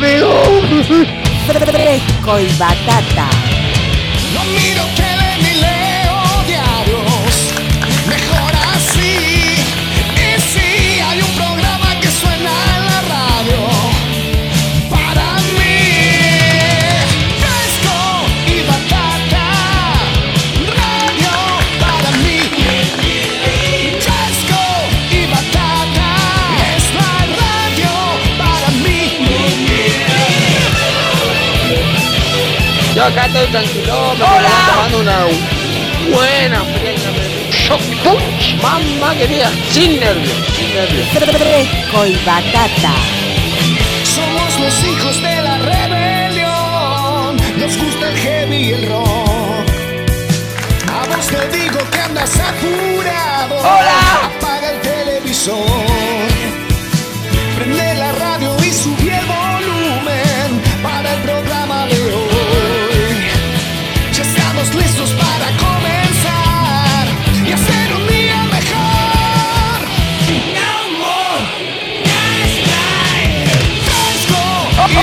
pegó. Fresco batata. Acá estoy tranquilo, me estoy tomando una buena punch. Mamá querida, sin nervios, sin nervios. Fresco y batata.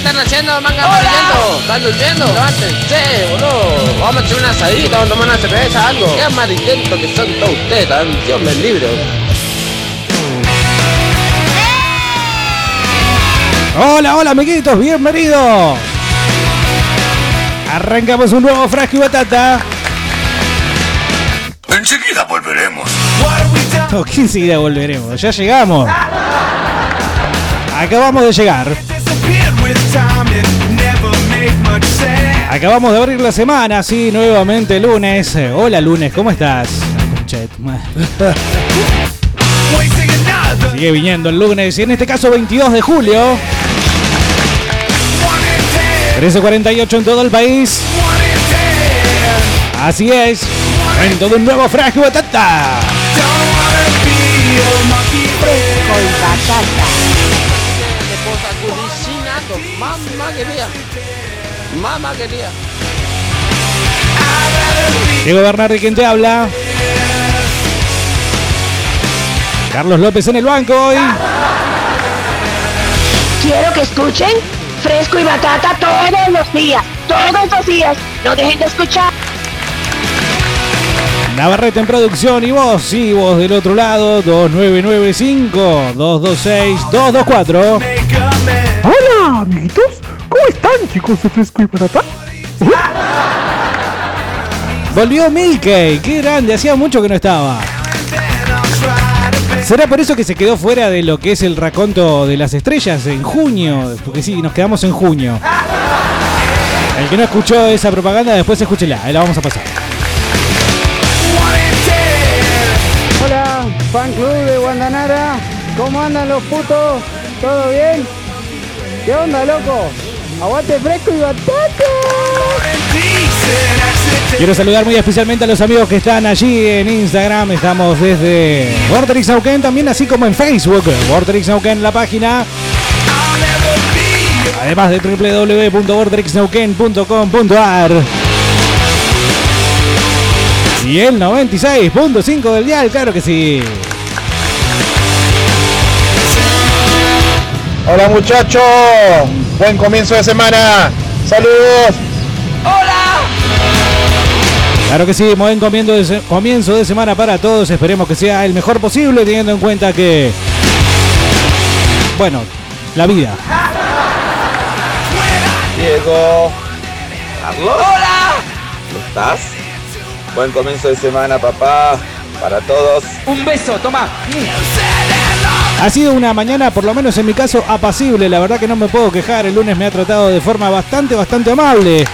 qué están haciendo, manga amarillento? ¿Están durmiendo? Levántense, boludo. Vamos a hacer un asadito, vamos a tomar una cerveza, algo. Qué amarillentos que son todos ustedes, tan Dios me libre. Hola, hola amiguitos, bienvenidos. Arrancamos un nuevo frasco y batata. Enseguida volveremos. No, que enseguida volveremos, ya llegamos. Acabamos de llegar. Acabamos de abrir la semana, sí, nuevamente lunes. Hola lunes, ¿cómo estás? Sigue viniendo el lunes y en este caso 22 de julio. 13.48 en todo el país. Así es. En todo un nuevo frasco de batata. Fresco y batata. Mamá querida. Mamá querida. Diego Bernardi, quien te habla. Carlos López en el banco hoy. Quiero que escuchen fresco y batata todos los días, todos los días. No dejen de escuchar. Navarrete en producción y vos, sí, vos del otro lado, 2995-226-224. Hola, amiguitos. ¿Cómo están, chicos de Fresco y Batata? Volvió Milkey, qué grande, hacía mucho que no estaba. ¿Será por eso que se quedó fuera de lo que es el raconto de las estrellas en junio? Porque sí, nos quedamos en junio. El que no escuchó esa propaganda, después escúchela, ahí la vamos a pasar. Hola, fan club de Guandanara. ¿Cómo andan los putos? ¿Todo bien? ¿Qué onda, loco? Aguante fresco y batata. Quiero saludar muy especialmente a los amigos que están allí en Instagram. Estamos desde Vorterix Nauquén, también así como en Facebook. Vorterix Nauquén, la página. Además de www.vorterixnauquén.com.ar. Y el 96.5 del dial, claro que sí. Hola, muchachos. Buen comienzo de semana. Saludos. Claro que sí, buen comienzo de, se- comienzo de semana para todos. Esperemos que sea el mejor posible, teniendo en cuenta que. Bueno, la vida. Diego. Carlos. Hola. ¿Cómo estás? Buen comienzo de semana, papá. Para todos. Un beso, toma. Ha sido una mañana, por lo menos en mi caso, apacible. La verdad que no me puedo quejar. El lunes me ha tratado de forma bastante, bastante amable.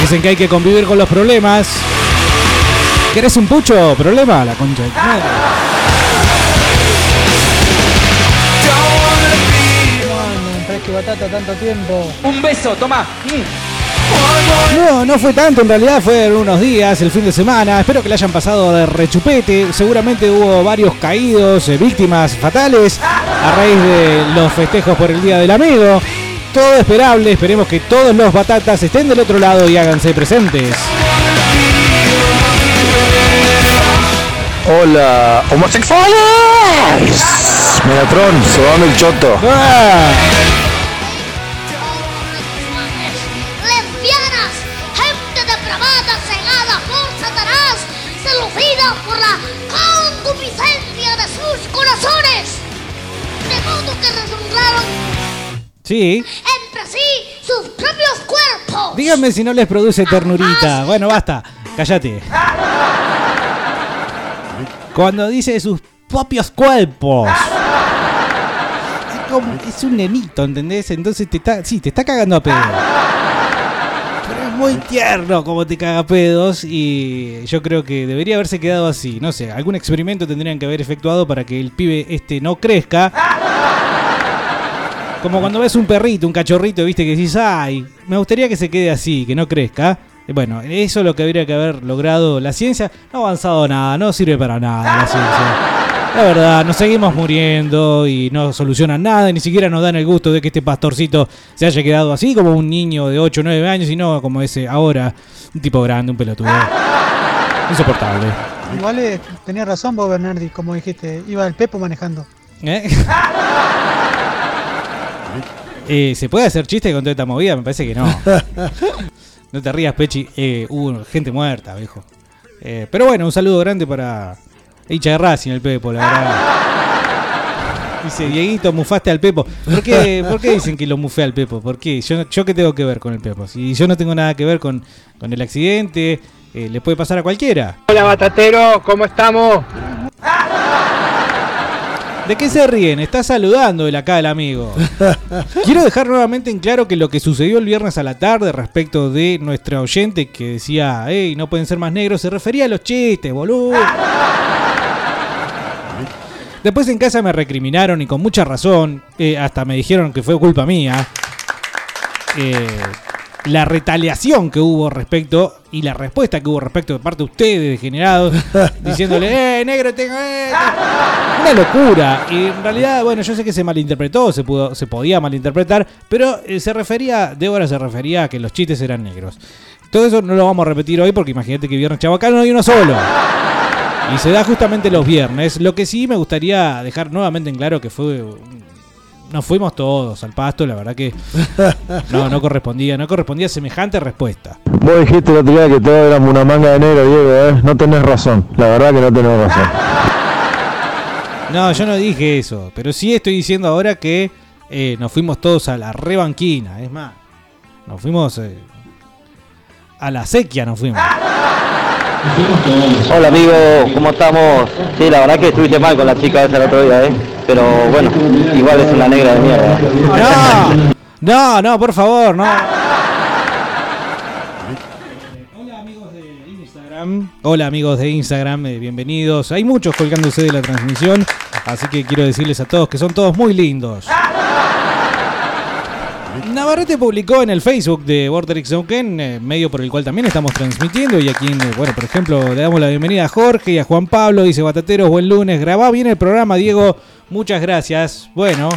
Dicen que hay que convivir con los problemas. ¿Querés un pucho? ¿Problema? La concha. Batata tanto tiempo. Un beso, toma. No, no fue tanto, en realidad fueron unos días, el fin de semana. Espero que le hayan pasado de rechupete. Seguramente hubo varios caídos, eh, víctimas fatales a raíz de los festejos por el Día del Amigo. Todo esperable, esperemos que todos los batatas estén del otro lado y háganse presentes. Hola, homosexuales. Megatron, sobame el choto. ¡Ah! Sí, entre sí sus propios cuerpos. díganme si no les produce ternurita. Bueno, basta, cállate. Cuando dice sus propios cuerpos. Es como, es un nenito, ¿entendés? Entonces te está, sí, te está cagando a pedo. Pero es muy tierno como te caga a pedos y yo creo que debería haberse quedado así. No sé, algún experimento tendrían que haber efectuado para que el pibe este no crezca. Como cuando ves un perrito, un cachorrito, viste que decís, ay, me gustaría que se quede así, que no crezca. Y Bueno, eso es lo que habría que haber logrado la ciencia. No ha avanzado nada, no sirve para nada la ciencia. La verdad, nos seguimos muriendo y no solucionan nada, y ni siquiera nos dan el gusto de que este pastorcito se haya quedado así como un niño de 8 o 9 años y no como ese ahora, un tipo grande, un pelotudo. Insoportable. Igual eh, tenías razón vos, Bernardi, como dijiste. Iba el Pepo manejando. ¿Eh? Eh, ¿Se puede hacer chiste con toda esta movida? Me parece que no. No te rías, Pechi. Eh, hubo gente muerta, viejo. Eh, pero bueno, un saludo grande para hincha de Racing, el Pepo, la verdad. Dice, Dieguito, mufaste al Pepo. ¿Por qué, por qué dicen que lo mufé al Pepo? ¿Por qué? Yo, yo qué tengo que ver con el Pepo. Si yo no tengo nada que ver con, con el accidente, eh, le puede pasar a cualquiera. Hola, batatero, ¿cómo estamos? ¿De qué se ríen? Está saludando el acá el amigo. Quiero dejar nuevamente en claro que lo que sucedió el viernes a la tarde respecto de nuestra oyente que decía, hey, no pueden ser más negros, se refería a los chistes, boludo. Después en casa me recriminaron y con mucha razón, eh, hasta me dijeron que fue culpa mía. eh, la retaliación que hubo respecto y la respuesta que hubo respecto de parte de ustedes, degenerados, diciéndole, eh, negro, tengo esto". Una locura. Y en realidad, bueno, yo sé que se malinterpretó, se, pudo, se podía malinterpretar, pero eh, se refería, Débora se refería a que los chistes eran negros. Todo eso no lo vamos a repetir hoy porque imagínate que viernes chabacano no hay uno solo. Y se da justamente los viernes. Lo que sí me gustaría dejar nuevamente en claro que fue. Nos fuimos todos al pasto, la verdad que no, no correspondía, no correspondía semejante respuesta. Vos dijiste otro día que todo éramos una manga de negro, Diego, ¿eh? No tenés razón. La verdad que no tenés razón. No, yo no dije eso, pero sí estoy diciendo ahora que eh, nos fuimos todos a la rebanquina, es más, nos fuimos eh, a la sequía, nos fuimos. Hola amigo, ¿cómo estamos? Sí, la verdad que estuviste mal con la chica esa el otro día, ¿eh? Pero bueno, igual es una negra de mierda. No, no, no, por favor, no. Hola amigos de Instagram, eh, bienvenidos. Hay muchos colgándose de la transmisión, así que quiero decirles a todos que son todos muy lindos. Navarrete publicó en el Facebook de Vorterix Neuquén, eh, medio por el cual también estamos transmitiendo, y aquí, eh, bueno, por ejemplo, le damos la bienvenida a Jorge y a Juan Pablo, dice Batateros, buen lunes, grabá bien el programa, Diego, muchas gracias. Bueno,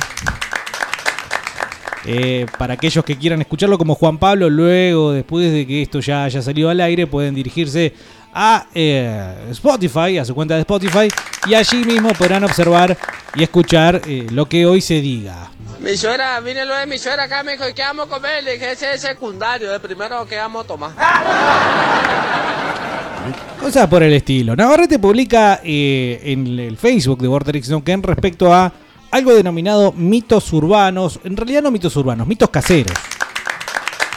eh, para aquellos que quieran escucharlo como Juan Pablo, luego, después de que esto ya haya salido al aire, pueden dirigirse a eh, Spotify, a su cuenta de Spotify, y allí mismo podrán observar y escuchar eh, lo que hoy se diga. Mi suegra, vine lo de mi suegra acá, me dijo, ¿y qué vamos a comer? Le dije, ese es secundario, el primero que vamos a tomar. Cosas por el estilo. Navarrete publica eh, en el Facebook de Vorterix Neuquén respecto a algo denominado mitos urbanos. En realidad no mitos urbanos, mitos caseros.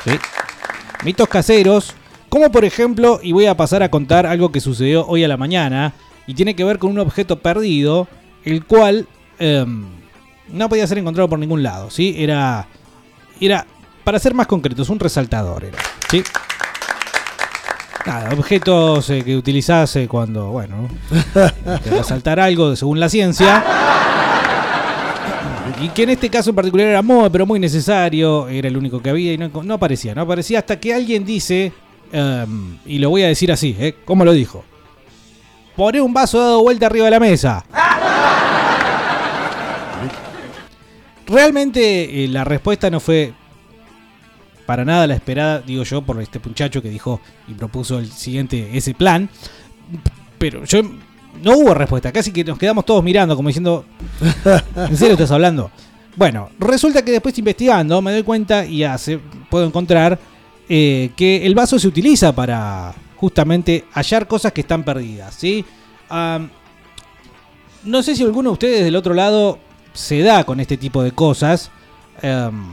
¿Sí? Mitos caseros, como por ejemplo, y voy a pasar a contar algo que sucedió hoy a la mañana, y tiene que ver con un objeto perdido, el cual em, no podía ser encontrado por ningún lado. ¿sí? Era, era, para ser más concretos, un resaltador. Era, ¿sí? Objetos eh, que utilizás cuando, bueno, resaltar algo según la ciencia. y que en este caso en particular era muy, pero muy necesario, era el único que había y no, no aparecía, no aparecía hasta que alguien dice, em, y lo voy a decir así, ¿eh? ¿Cómo lo dijo? Poné un vaso dado vuelta arriba de la mesa. Realmente eh, la respuesta no fue para nada la esperada, digo yo, por este muchacho que dijo y propuso el siguiente, ese plan. Pero yo no hubo respuesta, casi que nos quedamos todos mirando, como diciendo, ¿en serio estás hablando? Bueno, resulta que después investigando me doy cuenta y hace, puedo encontrar eh, que el vaso se utiliza para justamente hallar cosas que están perdidas, ¿sí? No sé si alguno de ustedes del otro lado se da con este tipo de cosas, em,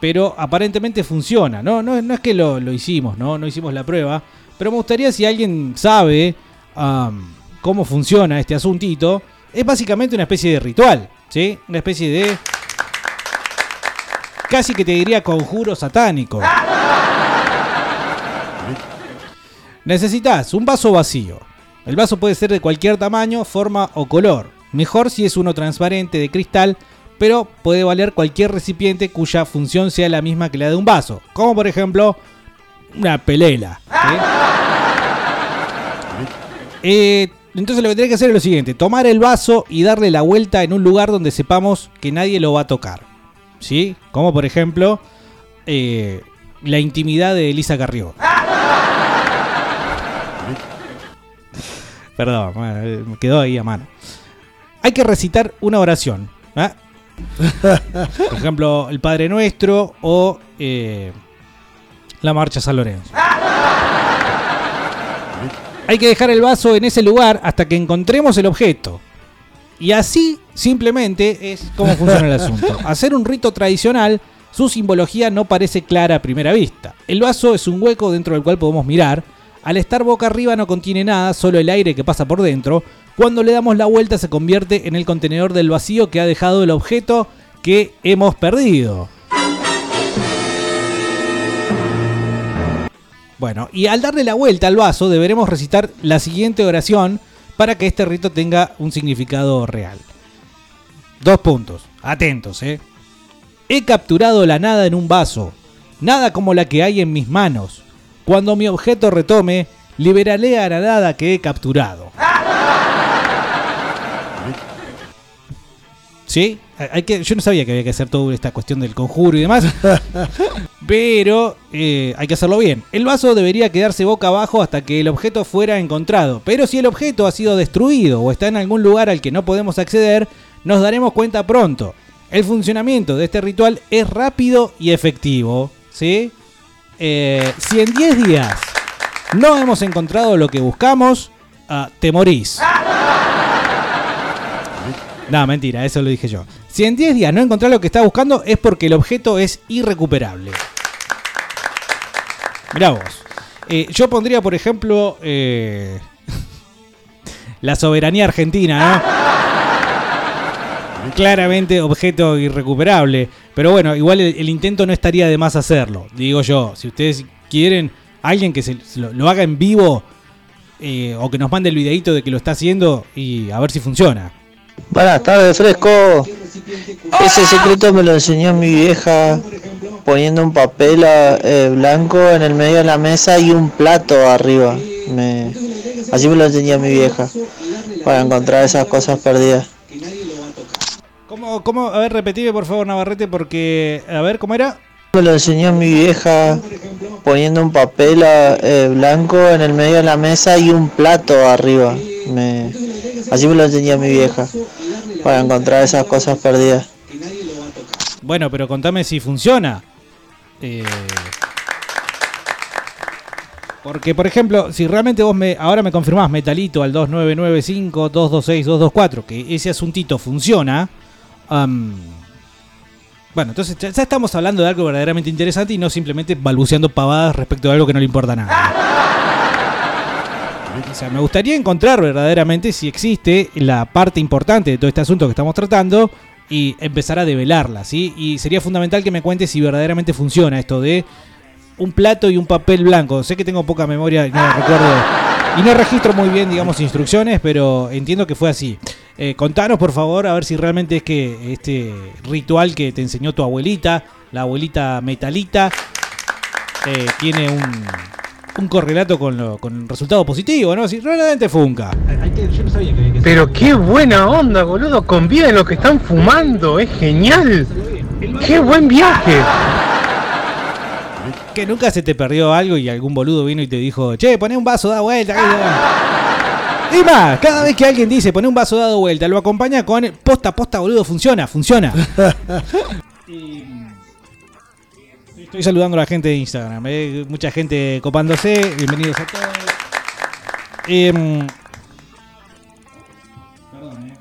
pero aparentemente funciona, ¿no? No, es que lo, hicimos, ¿no? No hicimos la prueba, pero me gustaría si alguien sabe cómo funciona este asuntito. Es básicamente una especie de ritual, ¿sí? Una especie de... Casi que te diría conjuro satánico. Necesitas un vaso vacío. El vaso puede ser de cualquier tamaño, forma o color. Mejor si es uno transparente de cristal, pero puede valer cualquier recipiente cuya función sea la misma que la de un vaso. Como por ejemplo una pelela. Eh, entonces lo que tenés que hacer es lo siguiente, tomar el vaso y darle la vuelta en un lugar donde sepamos que nadie lo va a tocar. ¿Sí? Como por ejemplo eh, la intimidad de Elisa Carrió. Perdón, eh, me quedó ahí a mano. Hay que recitar una oración. ¿ah? Por ejemplo, el Padre Nuestro o eh, la Marcha San Lorenzo. Hay que dejar el vaso en ese lugar hasta que encontremos el objeto. Y así simplemente es como funciona el asunto. Hacer un rito tradicional, su simbología no parece clara a primera vista. El vaso es un hueco dentro del cual podemos mirar. Al estar boca arriba no contiene nada, solo el aire que pasa por dentro. Cuando le damos la vuelta se convierte en el contenedor del vacío que ha dejado el objeto que hemos perdido. Bueno, y al darle la vuelta al vaso deberemos recitar la siguiente oración para que este rito tenga un significado real. Dos puntos, atentos, ¿eh? He capturado la nada en un vaso, nada como la que hay en mis manos. Cuando mi objeto retome, liberaré a la nada que he capturado. ¿Sí? Hay que, yo no sabía que había que hacer toda esta cuestión del conjuro y demás. Pero eh, hay que hacerlo bien. El vaso debería quedarse boca abajo hasta que el objeto fuera encontrado. Pero si el objeto ha sido destruido o está en algún lugar al que no podemos acceder, nos daremos cuenta pronto. El funcionamiento de este ritual es rápido y efectivo. ¿sí? Eh, si en 10 días no hemos encontrado lo que buscamos, ah, te morís. No, mentira, eso lo dije yo. Si en 10 días no encontrás lo que estás buscando es porque el objeto es irrecuperable. Mirá vos. Eh, yo pondría, por ejemplo, eh, la soberanía argentina, ¿no? Claramente objeto irrecuperable. Pero bueno, igual el, intento no estaría de más hacerlo. Digo yo, si ustedes quieren, alguien que se, lo, lo haga en vivo eh, o que nos mande el videito de que lo está haciendo y a ver si funciona. Buenas tardes, fresco. Ese secreto me lo enseñó mi vieja poniendo un papel eh, blanco en el medio de la mesa y un plato arriba. Me... Así me lo enseñó mi vieja para encontrar esas cosas perdidas. ¿Cómo, cómo? A ver, repetime por favor, Navarrete, porque. A ver, ¿cómo era? Me lo enseñó mi vieja poniendo un papel eh, blanco en el medio de la mesa y un plato arriba. Me... Así me lo enseñó mi vieja para encontrar esas cosas perdidas. Bueno, pero contame si funciona. Eh, Porque, por ejemplo, si realmente vos me ahora me confirmás metalito al 2995-226-224, que ese asuntito funciona, bueno, entonces ya, estamos hablando de algo verdaderamente interesante y no simplemente balbuceando pavadas respecto de algo que no le importa nada. O sea, me gustaría encontrar verdaderamente si existe la parte importante de todo este asunto que estamos tratando y empezar a develarla, ¿sí? Y sería fundamental que me cuente si verdaderamente funciona esto de un plato y un papel blanco. Sé que tengo poca memoria y no recuerdo y no registro muy bien, digamos, instrucciones, pero entiendo que fue así. Eh, contanos, por favor, a ver si realmente es que este ritual que te enseñó tu abuelita, la abuelita metalita, eh, tiene un, un correlato con, lo, con un resultado positivo, ¿no? Si realmente funca. Pero qué buena onda, boludo. Conviven los que están fumando. Es genial. Qué buen viaje. Que nunca se te perdió algo y algún boludo vino y te dijo, che, poné un vaso, da vuelta. Y más, cada vez que alguien dice poné un vaso dado vuelta, lo acompaña con posta, posta, boludo, funciona, funciona. Estoy saludando a la gente de Instagram, eh, mucha gente copándose, bienvenidos a todos. Em, perdón, eh.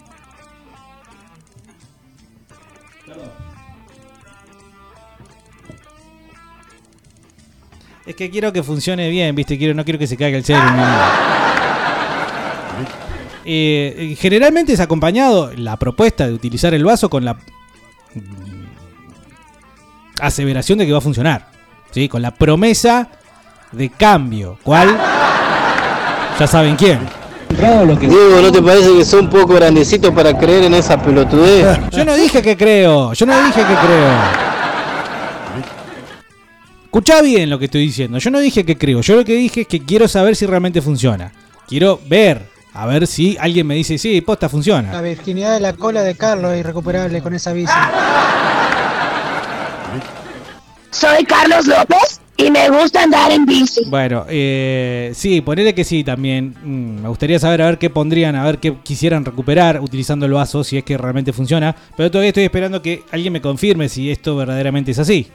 Es que quiero que funcione bien, viste, quiero, no quiero que se caiga el cerebro. Eh, generalmente es acompañado la propuesta de utilizar el vaso con la aseveración de que va a funcionar. ¿sí? Con la promesa de cambio. ¿Cuál? Ya saben quién. Diego, ¿no te parece que son un poco grandecitos para creer en esa pelotudez? Yo no dije que creo, yo no dije que creo. Escuchá bien lo que estoy diciendo. Yo no dije que creo, yo lo que dije es que quiero saber si realmente funciona. Quiero ver, a ver si alguien me dice, sí, posta funciona. La virginidad de la cola de Carlos es irrecuperable con esa bici. Soy Carlos López y me gusta andar en bici. Bueno, eh, sí, ponele que sí también. Mm, me gustaría saber a ver qué pondrían, a ver qué quisieran recuperar utilizando el vaso, si es que realmente funciona. Pero todavía estoy esperando que alguien me confirme si esto verdaderamente es así.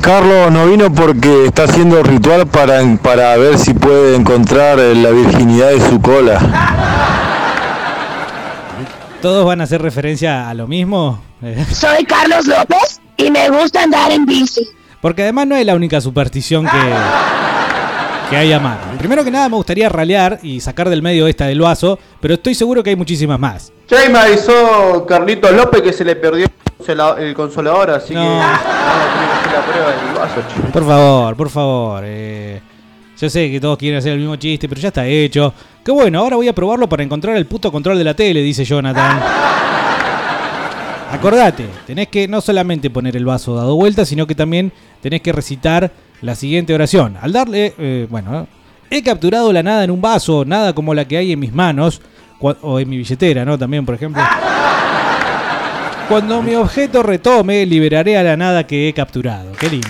Carlos no vino porque está haciendo ritual para, para ver si puede encontrar eh, la virginidad de su cola. ¿Todos van a hacer referencia a lo mismo? Soy Carlos López y me gusta andar en bici. Porque además no es la única superstición que, que hay a mano. Primero que nada me gustaría ralear y sacar del medio esta del vaso, pero estoy seguro que hay muchísimas más. Ya me avisó Carlitos López que se le perdió el consola- el consolador, así que tener que hacer la prueba del vaso, che. Por favor, por favor. eh, yo sé que todos quieren hacer el mismo chiste, pero ya está hecho. Qué bueno, ahora voy a probarlo para encontrar el puto control de la tele, dice Jonathan. Acordate, tenés que no solamente poner el vaso dado vuelta, sino que también tenés que recitar la siguiente oración. Al darle, eh, bueno, he capturado la nada en un vaso, nada como la que hay en mis manos, o en mi billetera, ¿no? También, por ejemplo. Cuando mi objeto retome, liberaré a la nada que he capturado. Qué lindo.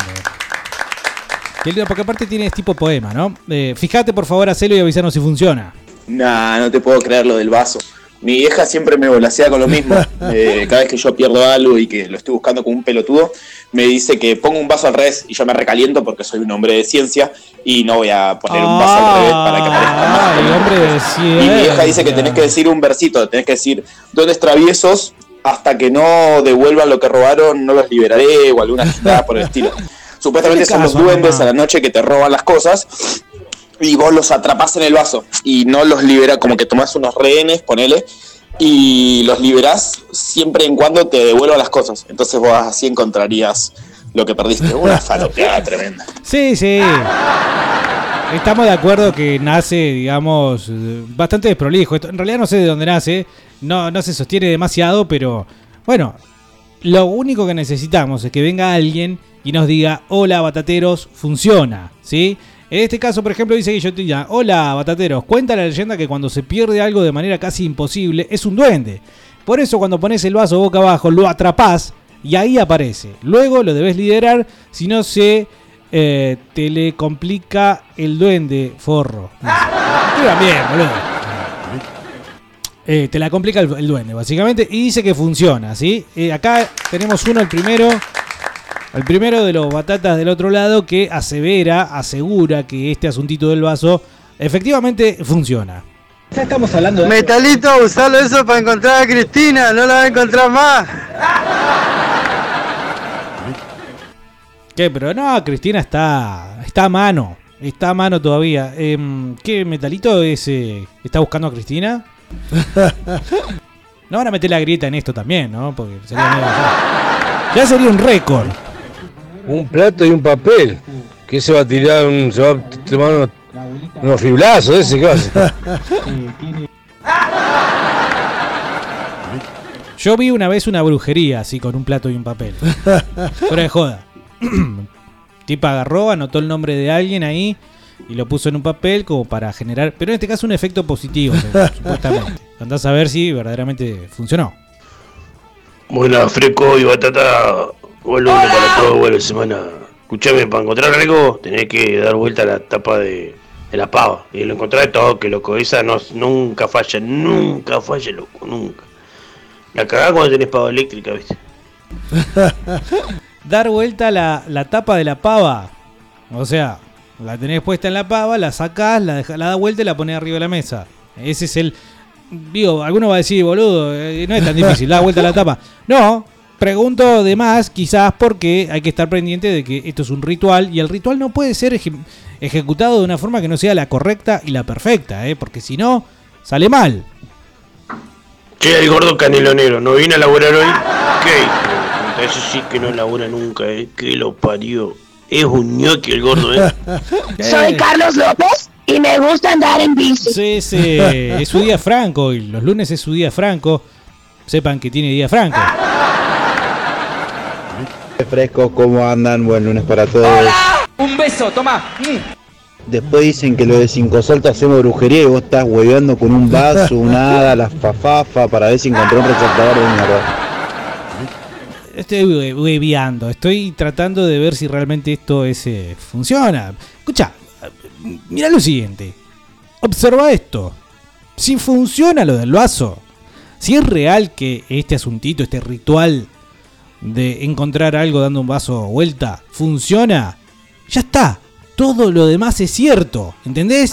Qué lindo, porque aparte tiene tipo poema, ¿no? Eh, fíjate, por favor, hacelo y avisarnos si funciona. Nah, no te puedo creer lo del vaso. Mi vieja siempre me volasea con lo mismo. Eh, cada vez que yo pierdo algo y que lo estoy buscando como un pelotudo, me dice que pongo un vaso al revés y yo me recaliento porque soy un hombre de ciencia y no voy a poner un vaso al revés para que parezca más. Ay, hombre de Y mi vieja dice que tenés que decir un versito, tenés que decir, dones traviesos, hasta que no devuelvan lo que robaron, no los liberaré, o alguna gilada por el estilo. Supuestamente son los duendes a la noche que te roban las cosas y vos los atrapás en el vaso y no los liberas, como que tomás unos rehenes, ponele, y los liberás siempre en cuando te devuelvan las cosas. Entonces vos así encontrarías lo que perdiste. Una falopeada tremenda. Sí, sí. Estamos de acuerdo que nace, digamos, bastante desprolijo. En realidad no sé de dónde nace, no, no se sostiene demasiado, pero bueno, lo único que necesitamos es que venga alguien y nos diga, hola batateros, funciona, ¿sí? En este caso, por ejemplo, dice Guillotina, hola batateros, cuenta la leyenda que cuando se pierde algo de manera casi imposible es un duende. Por eso cuando pones el vaso boca abajo lo atrapás y ahí aparece. Luego lo debes liderar, si no se eh, te le complica el duende, forro. Escriban bien, boludo. Eh, te la complica el, el duende, básicamente. Y dice que funciona, ¿sí? Eh, acá tenemos uno, el primero. El primero de los batatas del otro lado que asevera, asegura que este asuntito del vaso efectivamente funciona. Ya estamos hablando de. Metalito, usalo eso para encontrar a Cristina, no la va a encontrar más. ¿Qué? Pero no, Cristina está, está a mano. Está a mano todavía. Em, ¿Qué metalito es? eh, ¿Está buscando a Cristina? No van a meter la grieta en esto también, ¿no? Porque sería medio- ya, ya sería un récord. Un plato y un papel. ¿Qué se va a tirar? Un, ¿Se va a tomar unos, unos fiblazos ese? ¿Qué va a hacer? Yo vi una vez una brujería así con un plato y un papel. Fuera de joda. Tipa agarró, anotó el nombre de alguien ahí y lo puso en un papel como para generar, pero en este caso un efecto positivo, supuestamente. Andás a ver si verdaderamente funcionó. Buena, fresco y batata. Boludo para todo, buena semana. Escuchame, para encontrar algo tenés que dar vuelta a la tapa de, de la pava. Y lo encontrás de todo, que loco. Esa no, nunca falla, nunca falla, loco, nunca. La cagás cuando tenés pava eléctrica, viste. Dar vuelta la, la tapa de la pava. O sea, la tenés puesta en la pava, la sacás, la, dejás- la da vuelta y la pones arriba de la mesa. Ese es el. Digo, alguno va a decir, boludo, eh, no es tan difícil, da vuelta la tapa. No, pregunto de más, quizás porque hay que estar pendiente de que esto es un ritual y el ritual no puede ser eje- ejecutado de una forma que no sea la correcta y la perfecta, ¿eh? porque si no, sale mal. Che, el gordo canelonero, ¿no viene a laburar hoy? ¿Qué? Ese sí que no labura nunca, eh. Que lo parió. Es un ñoqui el gordo, eh. Soy Carlos López y me gusta andar en bici. Sí, sí, es su día franco y los lunes es su día franco. Sepan que tiene día franco. Frescos, ¿cómo andan? Buen lunes para todos. Un beso, toma. Después dicen que lo de cinco saltos hacemos brujería y vos estás hueveando con un vaso, una hada, la fafafa para ver si encontró un resaltador de mierda. Estoy hue- hueveando, estoy tratando de ver si realmente esto es, eh, funciona. Escucha, mira lo siguiente. Observa esto. Si funciona lo del vaso, si es real que este asuntito, este ritual de encontrar algo dando un vaso vuelta, funciona, ya está. Todo lo demás es cierto, ¿entendés?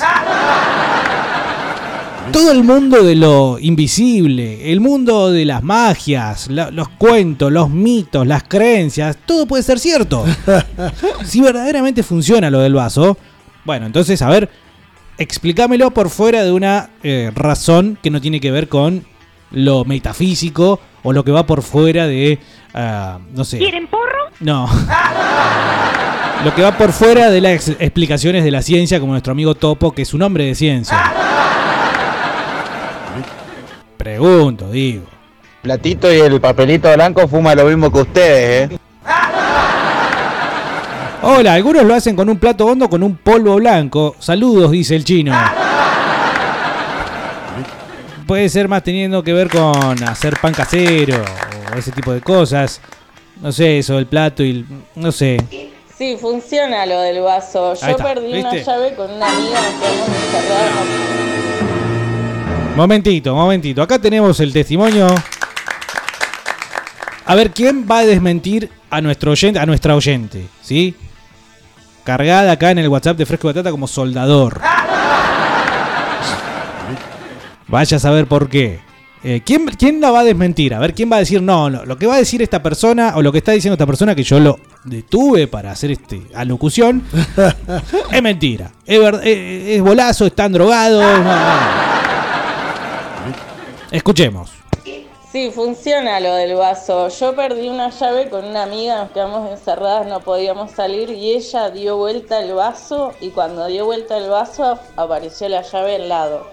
Todo el mundo de lo invisible, el mundo de las magias, la- los cuentos, los mitos, las creencias, todo puede ser cierto. si verdaderamente funciona lo del vaso, bueno, entonces, a ver, explícamelo por fuera de una eh, razón que no tiene que ver con lo metafísico o lo que va por fuera de, ah, no sé. ¿Quieren porro? No. Lo que va por fuera de las ex- explicaciones de la ciencia, como nuestro amigo Topo, que es un hombre de ciencia. Pregunto, digo. Platito y el papelito blanco fuma lo mismo que ustedes, ¿eh? Hola, algunos lo hacen con un plato hondo con un polvo blanco. Saludos, dice el chino. Puede ser más teniendo que ver con hacer pan casero o ese tipo de cosas. No sé, eso del plato y... el- No sé. Sí, funciona lo del vaso. Yo está, perdí una llave con una amiga, encerradas. Momentito, momentito. Acá tenemos el testimonio. A ver, ¿quién va a desmentir a nuestro oyente, a nuestra oyente? ¿Sí? Cargada acá en el WhatsApp de Fresco Batata como soldador. Vaya a saber por qué. Eh, ¿quién, quién la va a desmentir? A ver, ¿quién va a decir no, no? Lo que va a decir esta persona o lo que está diciendo esta persona que yo lo detuve para hacer este alocución es mentira. Es, ver- es- es bolazo, están drogados. no, no. Escuchemos. Sí, funciona lo del vaso. Yo perdí una llave con una amiga, nos quedamos encerradas, no podíamos salir y ella dio vuelta el vaso y cuando dio vuelta el vaso apareció la llave al lado,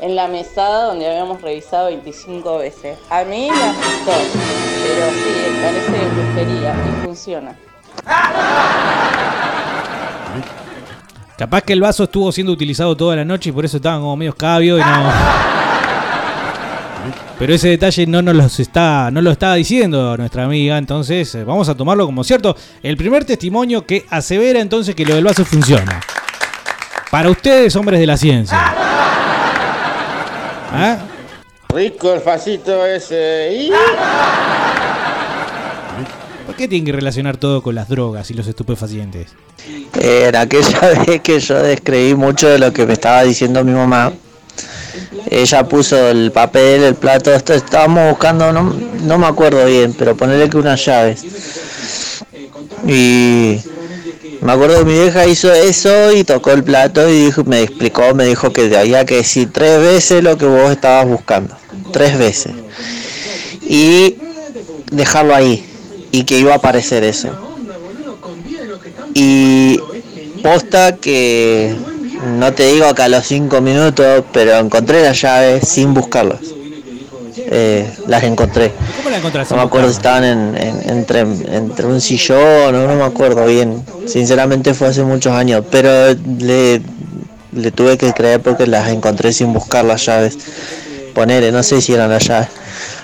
en la mesada donde habíamos revisado 25 veces. A mí me asustó, pero sí, parece de brujería y funciona. Capaz que el vaso estuvo siendo utilizado toda la noche y por eso estaban como medio escabio y no. Pero ese detalle no nos los está, no lo estaba diciendo nuestra amiga, entonces eh, vamos a tomarlo como cierto. El primer testimonio que asevera entonces que lo del vaso funciona. Para ustedes, hombres de la ciencia. ¿Ah? Rico el facito ese. y- ¿Por qué tienen que relacionar todo con las drogas y los estupefacientes? En aquella vez que yo descreí mucho de lo que me estaba diciendo mi mamá, ella puso el papel, el plato, esto estábamos buscando, no, no me acuerdo bien, pero ponerle que unas llaves. Y me acuerdo que mi vieja hizo eso y tocó el plato y dijo, me explicó, me dijo que había que decir tres veces lo que vos estabas buscando, tres veces. Y dejarlo ahí y que iba a aparecer eso. Y posta que no te digo que a los cinco minutos, pero encontré las llaves sin buscarlas. Eh, las encontré. ¿Cómo la encontraste? No me acuerdo si estaban en, en- entre, entre un sillón o no me acuerdo bien. Sinceramente fue hace muchos años, pero le, le tuve que creer porque las encontré sin buscar las llaves. Ponele, no sé si eran las llaves.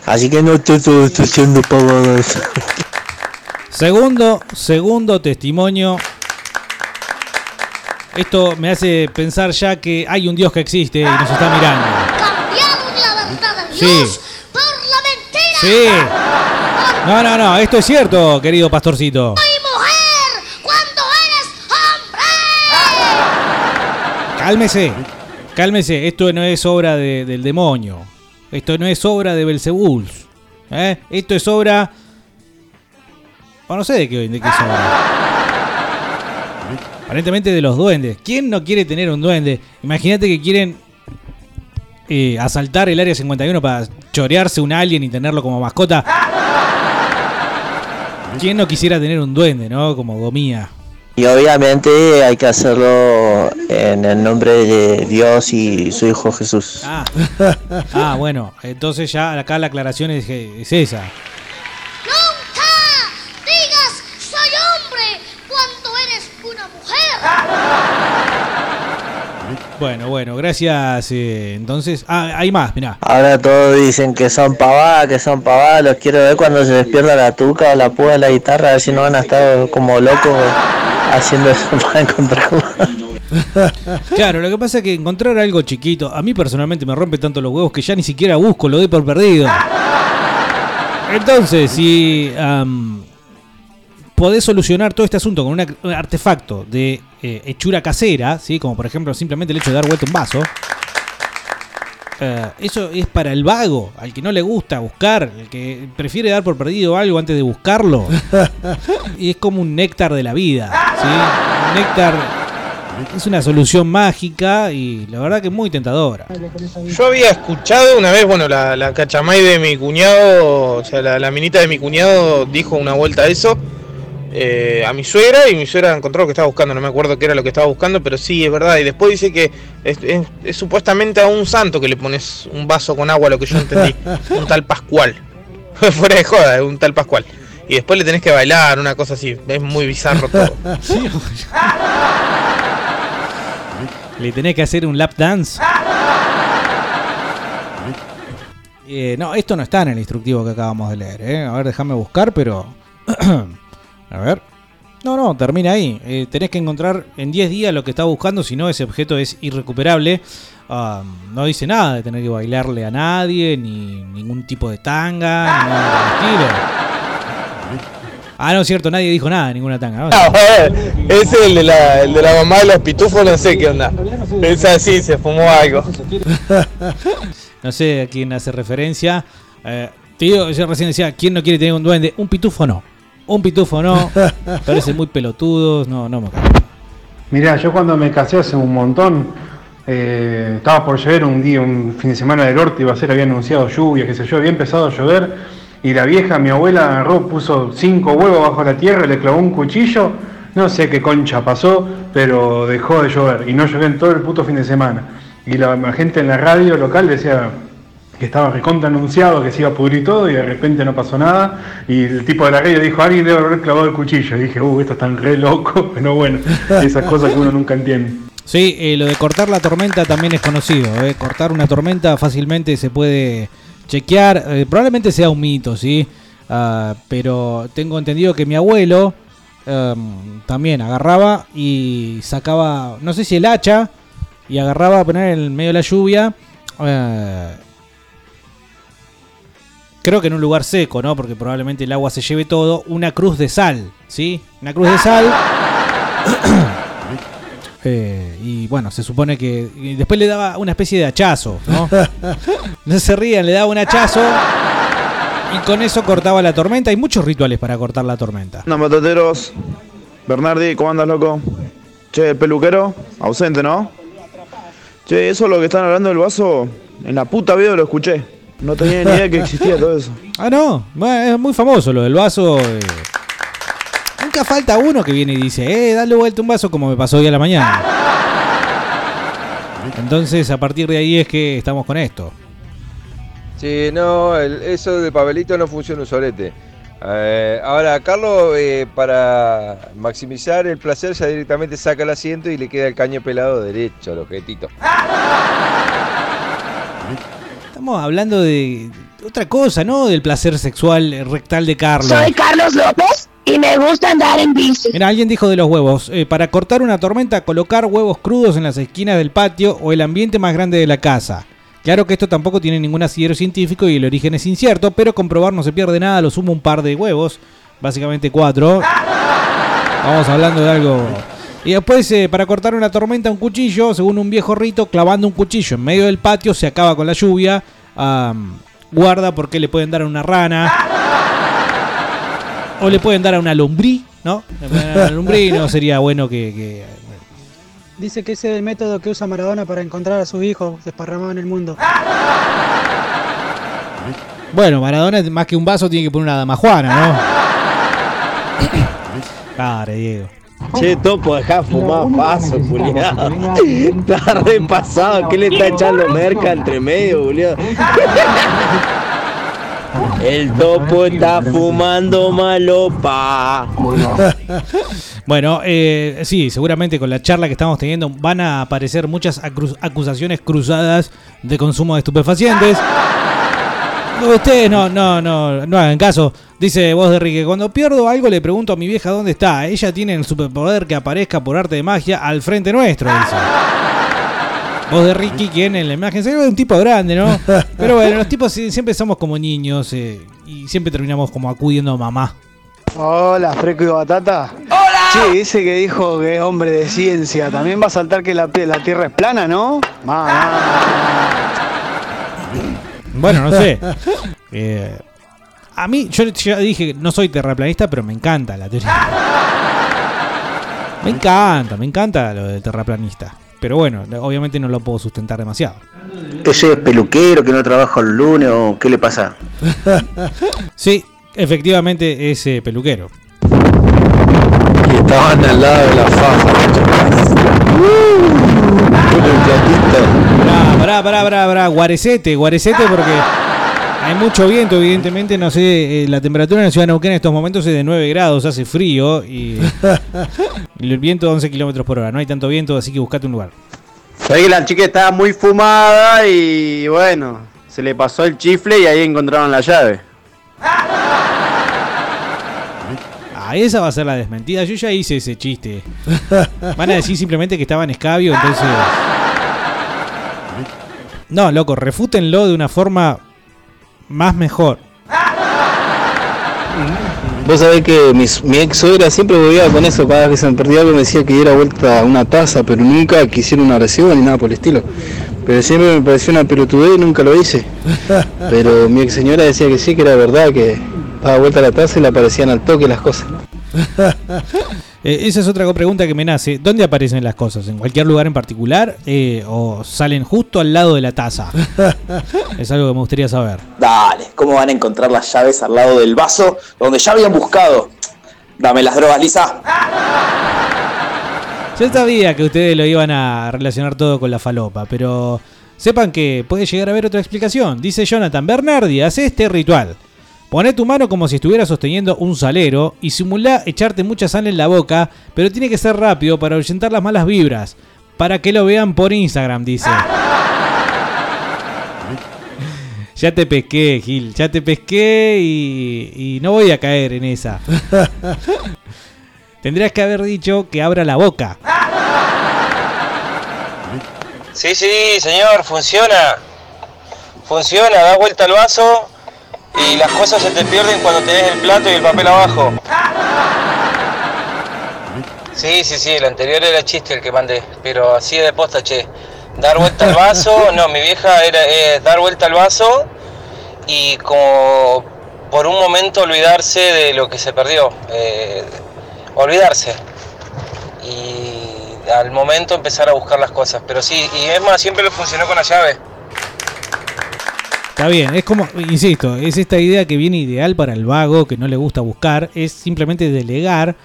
Así que no te estoy estoy haciendo pavadas. Segundo, segundo testimonio. Esto me hace pensar ya que hay un Dios que existe y nos está mirando. Cambiaron la verdad de Sí. Dios por la mentira. Sí. No, no, no, esto es cierto, querido pastorcito. Y mujer, cuando eres hombre. Cálmese, cálmese. Esto no es obra de- del demonio. Esto no es obra de Belzebul. ¿eh? Esto es obra. Bueno, no sé de qué, de qué es obra. Aparentemente de los duendes. ¿Quién no quiere tener un duende? Imagínate que quieren eh, asaltar el área 51 para chorearse un alien y tenerlo como mascota. ¿Quién no quisiera tener un duende, no? Como gomía. Y obviamente hay que hacerlo en el nombre de Dios y su Hijo Jesús. Ah, ah, bueno, entonces ya acá la aclaración es, es esa. Nunca digas soy hombre cuando eres una mujer. Bueno, bueno, gracias. eh, entonces, ah, hay más, mirá. Ahora todos dicen que son pavadas, que son pavadas. Los quiero ver cuando se les pierda la tuca o la púa de la guitarra, a ver si no van a estar como locos haciendo eso para encontrarlo. Claro, lo que pasa es que encontrar algo chiquito, a mí personalmente me rompe tanto los huevos que ya ni siquiera busco, lo doy por perdido. Entonces, si am, podés solucionar todo este asunto con una- un artefacto de eh, hechura casera, ¿sí? como por ejemplo simplemente el hecho de dar vuelta un vaso, eh, eso es para el vago, al que no le gusta buscar, el que prefiere dar por perdido algo antes de buscarlo. y es como un néctar de la vida, ¿sí? Un néctar es una solución mágica y la verdad que muy tentadora. Yo había escuchado una vez, bueno, la, la cachamay de mi cuñado, o sea, la, la minita de mi cuñado dijo una vuelta a eso eh, a mi suegra y mi suegra encontró lo que estaba buscando, no me acuerdo qué era lo que estaba buscando, pero sí, es verdad. Y después dice que es, es- es supuestamente a un santo que le pones un vaso con agua, lo que yo entendí, un tal Pascual. Fuera de joda, un tal Pascual. Y después le tenés que bailar, una cosa así, es muy bizarro todo. Le tenés que hacer un lap dance. Eh, no, esto no está en el instructivo que acabamos de leer. ¿eh? A ver, déjame buscar, pero... A ver. No, no, termina ahí. Eh, tenés que encontrar en 10 días lo que estás buscando, si no ese objeto es irrecuperable. Ah, no dice nada de tener que bailarle a nadie, ni ningún tipo de tanga, ni nada el estilo. Ah, no es cierto, nadie dijo nada, ninguna tanga. ¿no? Ah, es el de, la, el de la mamá de los pitufos, no sé qué onda. Es así, se fumó algo. No sé a quién hace referencia. Eh, digo, yo recién decía, ¿quién no quiere tener un duende? Un pitufo no. Un pitufo no. Parecen muy pelotudos. No, no me Mirá, yo cuando me casé hace un montón, eh, estaba por llover un día, un fin de semana del norte, iba a ser, había anunciado lluvia, qué sé yo, había empezado a llover y la vieja, mi abuela, agarró, puso cinco huevos bajo la tierra, le clavó un cuchillo, no sé qué concha pasó, pero dejó de llover y no llovió en todo el puto fin de semana. Y la, la gente en la radio local decía que estaba recontra anunciado, que se iba a pudrir todo y de repente no pasó nada. Y el tipo de la radio dijo, alguien debe haber clavado el cuchillo. Y dije, uh, esto están re loco, pero bueno, esas cosas que uno nunca entiende. Sí, eh, lo de cortar la tormenta también es conocido. eh. Cortar una tormenta fácilmente se puede chequear. eh, probablemente sea un mito, ¿sí? Ah, pero tengo entendido que mi abuelo em, también agarraba y sacaba, no sé si el hacha, y agarraba a poner en medio de la lluvia. Creo que en un lugar seco, ¿no? Porque probablemente el agua se lleve todo. Una cruz de sal, ¿sí? Una cruz de sal. Eh, y bueno, se supone que y después le daba una especie de hachazo, ¿no? no se rían, le daba un hachazo y con eso cortaba la tormenta. Hay muchos rituales para cortar la tormenta. No, matoteros. Bernardi, ¿cómo andas, loco? Che, el peluquero, ausente, ¿no? Che, eso lo que están hablando del vaso, en la puta vida lo escuché. No tenía ni idea que existía todo eso. Ah, no, bueno, es muy famoso lo del vaso. eh. Nunca falta uno que viene y dice, eh, dale vuelta un vaso como me pasó hoy a la mañana. Entonces, a partir de ahí es que estamos con esto. Sí, no, el- eso de papelito no funciona un solete. Eh, ahora, Carlos, eh, para maximizar el placer, ya directamente saca el asiento y le queda el caño pelado derecho al objetito. Estamos hablando de otra cosa, ¿no? Del placer sexual eh, rectal de Carlos. Soy Carlos López y me gusta andar en bici. Mira, alguien dijo de los huevos. eh, para cortar una tormenta, colocar huevos crudos en las esquinas del patio o el ambiente más grande de la casa. Claro que esto tampoco tiene ningún asidero científico y el origen es incierto, pero comprobar no se pierde nada, lo sumo un par de huevos, básicamente cuatro. Estamos hablando de algo. Y después, eh, para cortar una tormenta, un cuchillo, según un viejo rito, clavando un cuchillo en medio del patio, se acaba con la lluvia. Guarda porque le pueden dar a una rana. O le pueden dar a una lombrí, ¿no? Le pueden dar a una lombrí, no sería bueno que- que Dice que ese es el método que usa Maradona para encontrar a sus hijos desparramados en el mundo. Bueno, Maradona más que un vaso tiene que poner una damajuana, ¿no? Claro, Diego. Che, Topo, dejá fumar paso, culiado. Está repasado, ¿qué le está echando merca entre medio, culiado? El Topo está fumando malopa. Bueno, eh, sí, seguramente con la charla que estamos teniendo van a aparecer muchas acusaciones cruzadas de consumo de estupefacientes. No, Ustedes no, no, no, no hagan caso. Dice voz de Enrique, cuando pierdo algo le pregunto a mi vieja dónde está. Ella tiene el superpoder que aparezca por arte de magia al frente nuestro, dice. Voz de Ricky, quien en la imagen se ve un tipo grande, ¿no? Pero bueno, los tipos siempre somos como niños eh, y siempre terminamos como acudiendo a mamá. Hola, Freco y Batata. ¡Hola! Sí, ese que dijo que es hombre de ciencia. También va a saltar que la, la Tierra es plana, ¿no? Mamá. Bueno, no sé. Eh, a mí, yo ya dije, no soy terraplanista, pero me encanta la teoría. Me encanta, me encanta lo del terraplanista. Pero bueno, obviamente no lo puedo sustentar demasiado. Ese es peluquero que no trabaja el lunes o qué le pasa. Sí, efectivamente es eh, peluquero. Y estaban al lado de la faja. El platito. Pará, pará, pará, pará, guarecete, guarecete porque hay mucho viento, evidentemente, no sé, eh, la temperatura en la ciudad de Neuquén en estos momentos es de 9 grados, hace frío y, y el viento 11 kilómetros por hora, no hay tanto viento, así que buscate un lugar. Sabés que la chica estaba muy fumada y bueno, se le pasó el chifle y ahí encontraron la llave. Ah, esa va a ser la desmentida. Yo ya hice ese chiste. Van a decir simplemente que estaba en escabio, entonces. No, loco, refútenlo de una forma más mejor. Vos sabés que mi, mi ex suegra siempre volvía con eso, cada vez que se me perdía algo me decía que diera vuelta una taza, pero nunca quisiera una recibo ni nada por el estilo. Pero siempre me pareció una pelotudez y nunca lo hice. Pero mi ex señora decía que sí, que era verdad, que daba vuelta la taza y le aparecían al toque las cosas. Eh, esa es otra pregunta que me nace. ¿Dónde aparecen las cosas? ¿En cualquier lugar en particular? Eh, ¿O salen justo al lado de la taza? es algo que me gustaría saber. Dale, ¿cómo van a encontrar las llaves al lado del vaso donde ya habían buscado? Dame las drogas, Lisa. Yo sabía que ustedes lo iban a relacionar todo con la falopa, pero sepan que puede llegar a haber otra explicación. Dice Jonathan Bernardi, hace este ritual. Poné tu mano como si estuvieras sosteniendo un salero y simulá echarte mucha sal en la boca, pero tiene que ser rápido para ahuyentar las malas vibras. Para que lo vean por Instagram, dice. Ya te pesqué, Gil, ya te pesqué y, y no voy a caer en esa. Tendrías que haber dicho que abra la boca. Sí, sí, señor, funciona. Funciona, da vuelta al vaso y las cosas se te pierden cuando tenés el plato y el papel abajo. Sí, sí, sí, el anterior era chiste el que mandé, pero así de posta, che. Dar vuelta al vaso, no, mi vieja era dar vuelta al vaso y como por un momento olvidarse de lo que se perdió. eh, olvidarse. Y al momento empezar a buscar las cosas. Pero sí, y es más, siempre lo funcionó con la llave. Está bien, es como, insisto, es esta idea que viene ideal para el vago que no le gusta buscar, es simplemente delegar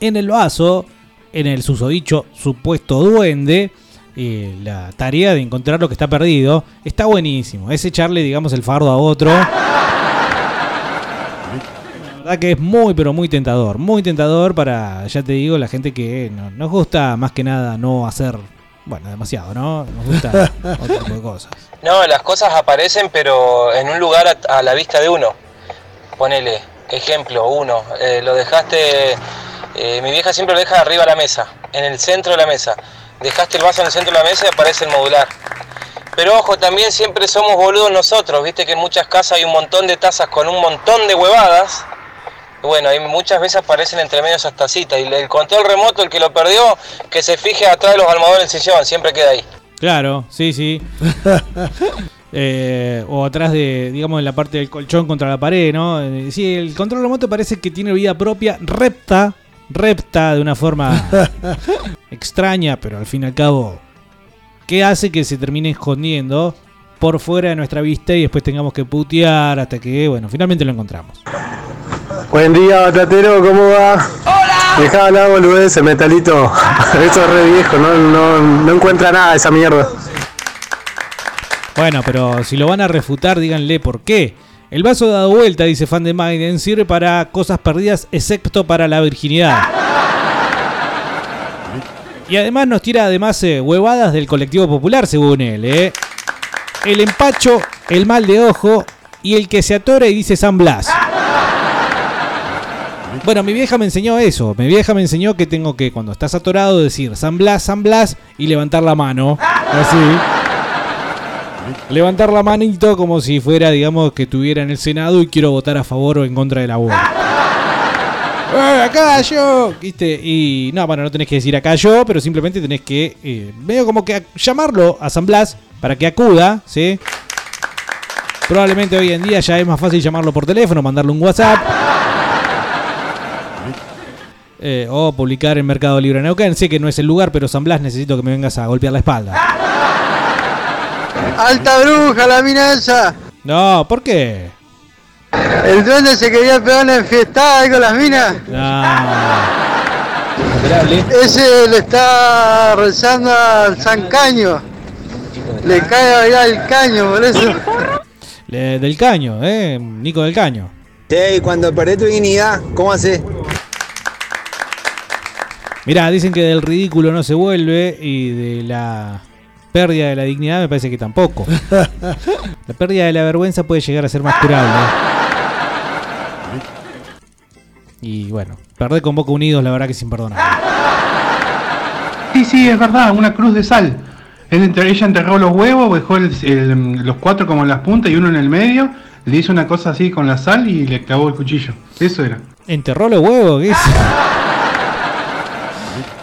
en el vaso, en el susodicho supuesto duende, eh, la tarea de encontrar lo que está perdido, está buenísimo. Es echarle, digamos, el fardo a otro. La verdad que es muy, pero muy tentador. Muy tentador para, ya te digo, la gente que no- nos gusta más que nada no hacer, bueno, demasiado, ¿no? Nos gusta otro tipo de cosas. No, las cosas aparecen, pero en un lugar a, a la vista de uno. Ponele, ejemplo, uno, eh, lo dejaste, eh, mi vieja siempre lo deja arriba de la mesa, en el centro de la mesa. Dejaste el vaso en el centro de la mesa y aparece el modular. Pero ojo, también siempre somos boludos nosotros, viste que en muchas casas hay un montón de tazas con un montón de huevadas. Bueno, ahí muchas veces aparecen entre medio esas tacitas. Y el control remoto, el que lo perdió, que se fije atrás de los almohadones del sillón, siempre queda ahí. Claro, sí, sí. Eh, o atrás de, digamos, en la parte del colchón contra la pared, ¿no? Eh, sí, el control remoto parece que tiene vida propia, repta, repta de una forma extraña, pero al fin y al cabo, que hace que se termine escondiendo por fuera de nuestra vista y después tengamos que putear hasta que, bueno, finalmente lo encontramos. Buen día, Batatero, ¿cómo va? ¡Hola! Dejá la boludez, ese metalito. Eso es re viejo, no, no, no encuentra nada esa mierda. Bueno, pero si lo van a refutar, díganle por qué. El vaso dado vuelta, dice fan de Maiden, sirve para cosas perdidas excepto para la virginidad. Y además nos tira además eh, huevadas del colectivo popular, según él. ¿eh? El empacho, el mal de ojo y el que se atora y dice San Blas. Bueno, mi vieja me enseñó eso. Mi vieja me enseñó que tengo que, cuando estás atorado, decir San Blas, San Blas y levantar la mano. Así. Levantar la manito como si fuera, digamos, que estuviera en el Senado y quiero votar a favor o en contra del aborto. ¡Eh, acá yo! ¿Viste? Y no, bueno, no tenés que decir acá yo, pero simplemente tenés que, eh, medio como que llamarlo a San Blas para que acuda, ¿sí? Probablemente hoy en día ya es más fácil llamarlo por teléfono, mandarle un WhatsApp. Eh, o publicar en Mercado Libre Neuquén. Sé que no es el lugar, pero San Blas necesito que me vengas a golpear la espalda. ¡Alta bruja, la mina esa! No, ¿por qué? El duende se quería pegar una enfiestada ahí con las minas. Ese le está rezando al San Caño. Le cae a bailar el caño, por eso. Le- del Caño, ¿eh? Nico del Caño. Y cuando perdés tu dignidad, ¿cómo haces? Mirá, dicen que del ridículo no se vuelve y de la pérdida de la dignidad me parece que tampoco. La pérdida de la vergüenza puede llegar a ser más curable. Y bueno, perder con Boca Unidos la verdad que es imperdonable. Sí, sí, es verdad, una cruz de sal. Él ella enterró los huevos, dejó el- el- los cuatro como en las puntas y uno en el medio, le hizo una cosa así con la sal y le clavó el cuchillo. Eso era. ¿Enterró los huevos? ¿Qué es?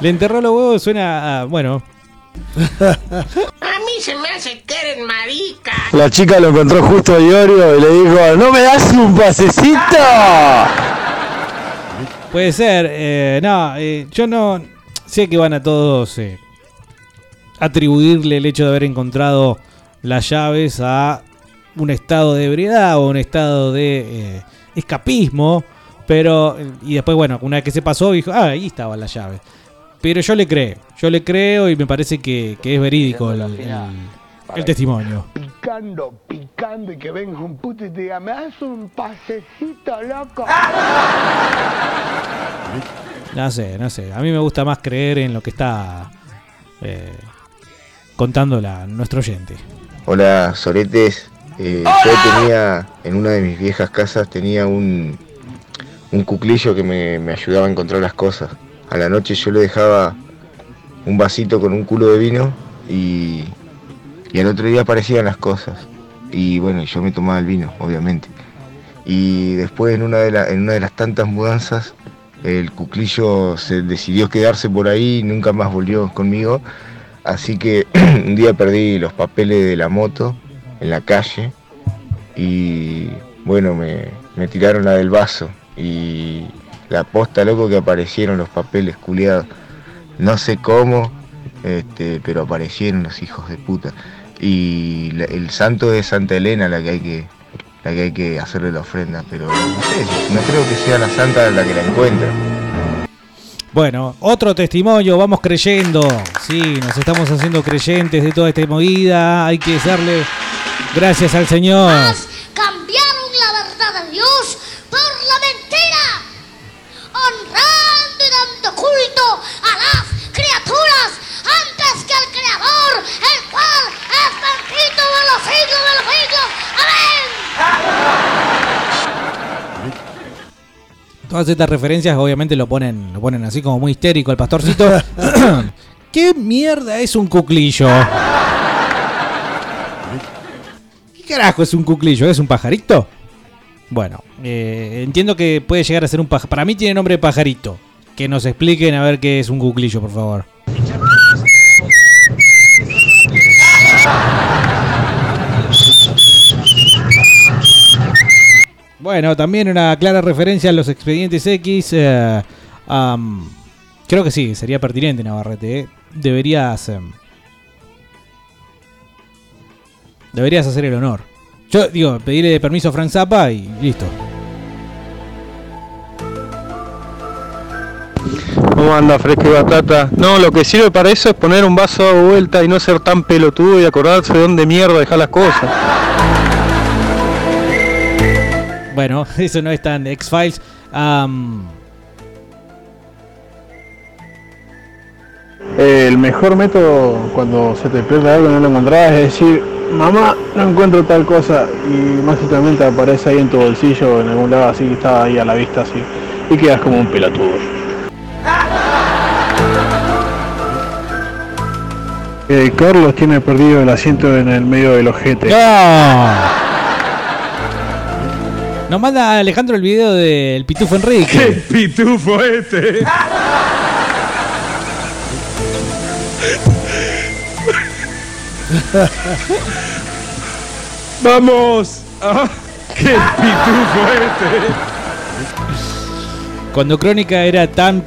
Le enterró los huevos, suena a, bueno. A mí se me hace que eres marica. La chica lo encontró justo a Iorio y le dijo, ¿no me das un pasecito? Puede ser, eh, no, eh, yo no sé que van a todos eh, atribuirle el hecho de haber encontrado las llaves a un estado de ebriedad o un estado de eh, escapismo, pero y después bueno, una vez que se pasó dijo, ah, ahí estaban las llaves. Pero yo le creo, yo le creo y me parece que, que es verídico el, el- el testimonio. Picando, picando y que venga un puto y te diga, me das un pasecito, loco. No sé, no sé. A mí me gusta más creer en lo que está eh, contando la, nuestro oyente. Hola, Soretes. Eh, yo tenía, en una de mis viejas casas, tenía un, un cuclillo que me, me ayudaba a encontrar las cosas. A la noche yo le dejaba un vasito con un culo de vino y, y al otro día aparecían las cosas. Y bueno, yo me tomaba el vino, obviamente. Y después en una de, en una de las tantas mudanzas, el cuclillo se decidió quedarse por ahí y nunca más volvió conmigo. Así que un día perdí los papeles de la moto en la calle y bueno, me, me tiraron la del vaso y la posta loco que aparecieron los papeles culiados. No sé cómo, este, pero aparecieron los hijos de puta. Y el santo es Santa Elena la que hay que la que hay que hacerle la ofrenda, pero no sé, no creo que sea la santa la que la encuentra. Bueno, otro testimonio, vamos creyendo. Sí, nos estamos haciendo creyentes de toda esta movida. Hay que darle gracias al Señor. Todas estas referencias obviamente lo ponen, lo ponen así como muy histérico el pastorcito. ¿Qué mierda es un cuclillo? ¿Qué carajo es un cuclillo? ¿Es un pajarito? Bueno, eh, entiendo que puede llegar a ser un pajarito. Para mí tiene nombre de pajarito. Que nos expliquen a ver qué es un cuclillo, por favor. Bueno, también una clara referencia a los expedientes X. eh, creo que sí, sería pertinente, Navarrete. eh. Deberías. em, deberías hacer el honor. Yo digo, pedirle permiso a Frank Zappa y listo. ¿Cómo anda fresco y batata? No, lo que sirve para eso es poner un vaso de vuelta y no ser tan pelotudo y acordarse de dónde mierda dejar las cosas. Bueno, eso no es tan X-Files. El mejor método cuando se te pierde algo y no lo encontrás es decir, mamá, no encuentro tal cosa y mágicamente aparece ahí en tu bolsillo en algún lado así que está ahí a la vista así y quedas como un pelotudo. Eh, Carlos tiene perdido el asiento en el medio del ojete. Nos manda Alejandro el video del Pitufo Enrique. pitufo este! ¡Vamos! Ah, ¡Qué pitufo este! Cuando Crónica era tan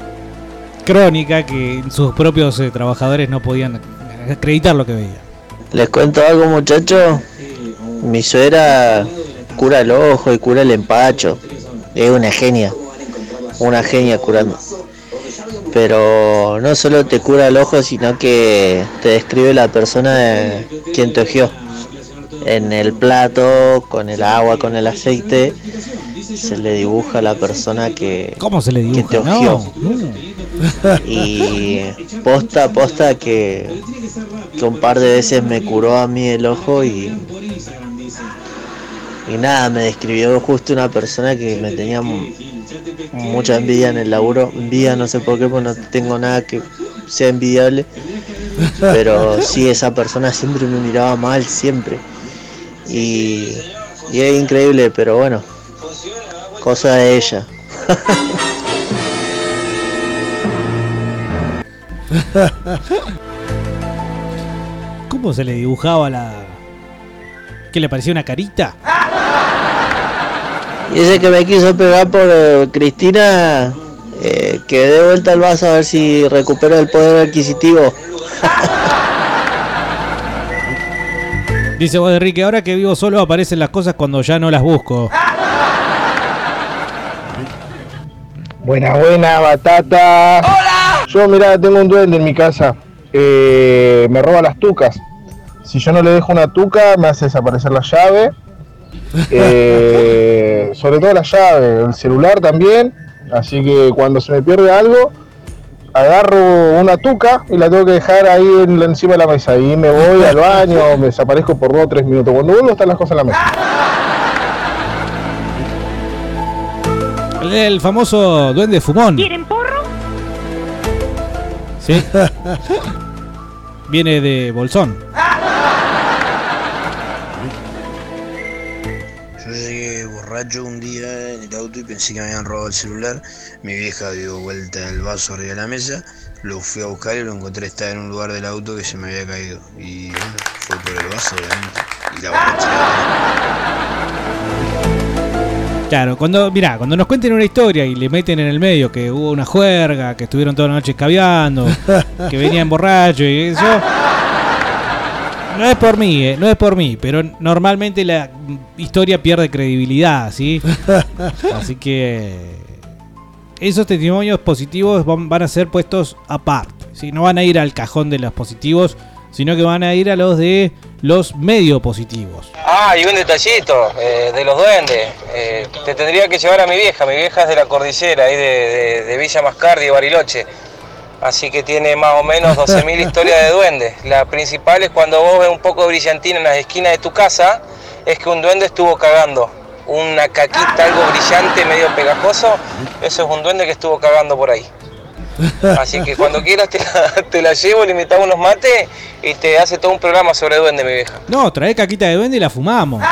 crónica que sus propios eh, trabajadores no podían acreditar lo que veían. Les cuento algo muchachos. Mi suegra cura el ojo y cura el empacho. Es una genia. Una genia curando. Pero no solo te cura el ojo, sino que te describe la persona de quien te ojió. En el plato, con el agua, con el aceite, se le dibuja a la persona que, ¿Cómo se le que dibuja? te No, ojió. no. Y posta, posta que, que un par de veces me curó a mí el ojo y, y nada, me describió justo una persona que me tenía mu- mucha envidia en el laburo. Envidia, no sé por qué, pues no tengo nada que sea envidiable. Pero sí, esa persona siempre me miraba mal, siempre. Y, y es increíble, pero bueno, cosa de ella. ¿Cómo se le dibujaba la. ¿Qué le parecía una carita? Y ese que me quiso pegar por eh, Cristina, eh, que dé vuelta el vaso a ver si recupera el poder adquisitivo. Dice vos, Enrique, ahora que vivo solo aparecen las cosas cuando ya no las busco. Buena, buena, batata. ¡Hola! Yo, mira, tengo un duende en mi casa. Eh, me roba las tucas. Si yo no le dejo una tuca, me hace desaparecer la llave. Eh, sobre todo la llave, el celular también. Así que cuando se me pierde algo, agarro una tuca y la tengo que dejar ahí en- encima de la mesa. Y me voy al baño, me desaparezco por dos o tres minutos. Cuando vuelvo están las cosas en la mesa. El, el famoso duende fumón. ¿Quieren porro? Sí. Viene de Bolsón. borracho un día en el auto y pensé que me habían robado el celular. Mi vieja dio vuelta el vaso arriba de la mesa. Lo fui a buscar y lo encontré estaba en un lugar del auto que se me había caído. Y bueno, fue por el vaso, obviamente. Y la borrachera. Claro, cuando, mirá, cuando nos cuenten una historia y le meten en el medio que hubo una juerga, que estuvieron toda la noche escabeando, que venían borrachos y eso. No es por mí, eh, no es por mí, pero normalmente la historia pierde credibilidad, ¿sí? Así que. esos testimonios positivos van, van a ser puestos aparte. ¿sí? No van a ir al cajón de los positivos, sino que van a ir a los de los medio positivos. Ah, y un detallito eh, de los duendes. Eh, te tendría que llevar a mi vieja. Mi vieja es de la cordillera, ahí de, de- de Villa Mascardi y Bariloche. Así que tiene más o menos 12.000 historias de duendes. La principal es cuando vos ves un poco de brillantina en las esquinas de tu casa, es que un duende estuvo cagando. Una caquita, algo brillante, medio pegajoso, eso es un duende que estuvo cagando por ahí. Así que cuando quieras te la, te la llevo, le invitamos unos mates y te hace todo un programa sobre duende, mi vieja. No, trae caquita de duende y la fumamos.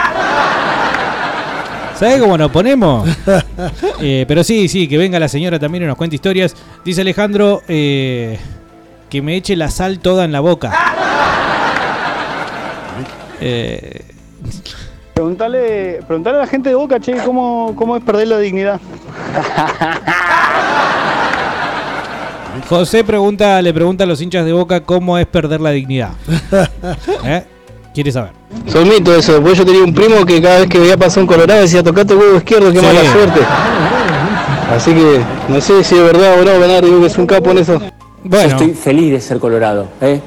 ¿Sabes cómo nos ponemos? Eh, pero sí, sí, que venga la señora también y nos cuente historias. Dice Alejandro eh, que me eche la sal toda en la boca. Eh, Preguntale, preguntale a la gente de Boca, che, cómo, cómo es perder la dignidad. José pregunta, le pregunta a los hinchas de boca cómo es perder la dignidad. ¿Eh? ¿Quiere saber? Son mitos eso. Pues yo tenía un primo que cada vez que veía pasar un colorado decía tocate huevo izquierdo, qué Sí. mala suerte. Así que no sé si es verdad o no, Bernardo, digo que es un capo en eso. Bueno. Yo estoy feliz de ser colorado, ¿eh?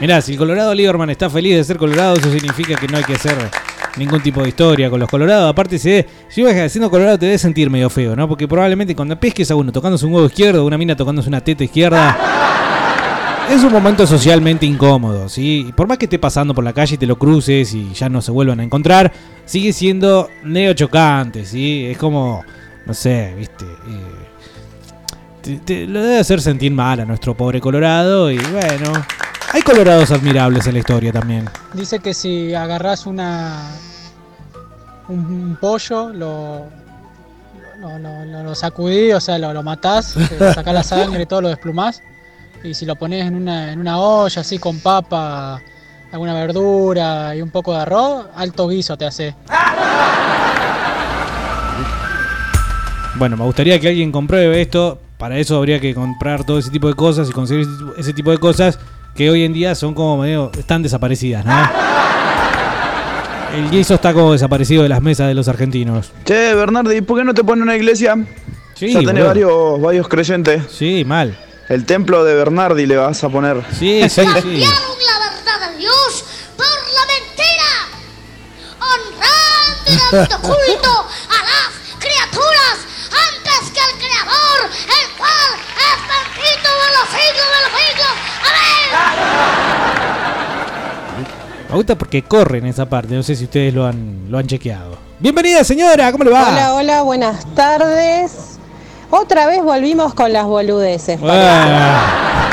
Mirá, si el Colorado Lieberman está feliz de ser Colorado, eso significa que no hay que hacer ningún tipo de historia con los Colorados. Aparte, ve- si ibas siendo Colorado te debes sentir medio feo, ¿no? Porque probablemente cuando pesques a uno tocándose un huevo izquierdo, una mina tocándose una teta izquierda, es un momento socialmente incómodo, ¿sí? Por más que esté pasando por la calle y te lo cruces y ya no se vuelvan a encontrar, sigue siendo neo chocante, ¿sí? Es como, no sé, ¿viste? Eh, te, lo debe hacer sentir mal a nuestro pobre Colorado y bueno, hay colorados admirables en la historia también. Dice que si agarras una un pollo, lo, lo, lo, lo- sacudís, o sea, lo, lo matás, sacás la sangre y todo, lo desplumás. Y si lo pones en una, en una olla así con papa, alguna verdura y un poco de arroz, alto guiso te hace. Bueno, me gustaría que alguien compruebe esto. Para eso habría que comprar todo ese tipo de cosas y conseguir ese tipo- de cosas que hoy en día son como medio. están desaparecidas, ¿no? El guiso está como desaparecido de las mesas de los argentinos. Che, Bernardi, ¿por qué no te pone una iglesia? Sí, ya tenés varios, varios creyentes. Sí, mal. El templo de Bernardi le vas a poner. Sí, sí, sí. la verdad de Dios por la mentira, honrando y dando culto a las criaturas antes que al Creador, el cual es bendito de los siglos de los siglos. Amén. Me gusta porque corren esa parte. No sé si ustedes lo han, lo han chequeado. Bienvenida, señora. ¿Cómo le va? Hola, hola, buenas tardes. Otra vez volvimos con las boludeces. Ah.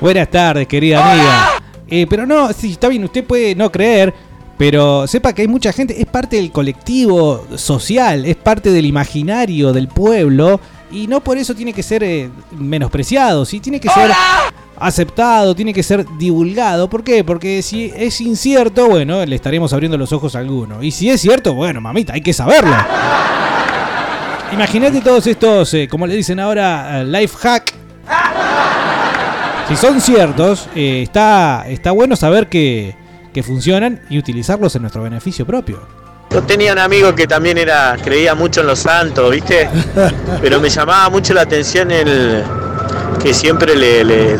Buenas tardes, querida amiga. Eh, pero no, sí, está bien, usted puede no creer, pero sepa que hay mucha gente, es parte del colectivo social, es parte del imaginario del pueblo, y no por eso tiene que ser eh, menospreciado, ¿sí? tiene que ser aceptado, tiene que ser divulgado. ¿Por qué? Porque si es incierto, bueno, le estaremos abriendo los ojos a alguno. Y si es cierto, bueno, mamita, hay que saberlo. Imagínate todos estos, eh, como le dicen ahora, eh, life hack. Si son ciertos, eh, está, está bueno saber que, que funcionan y utilizarlos en nuestro beneficio propio. Yo tenía un amigo que también era creía mucho en los santos, ¿viste? Pero me llamaba mucho la atención el que siempre le,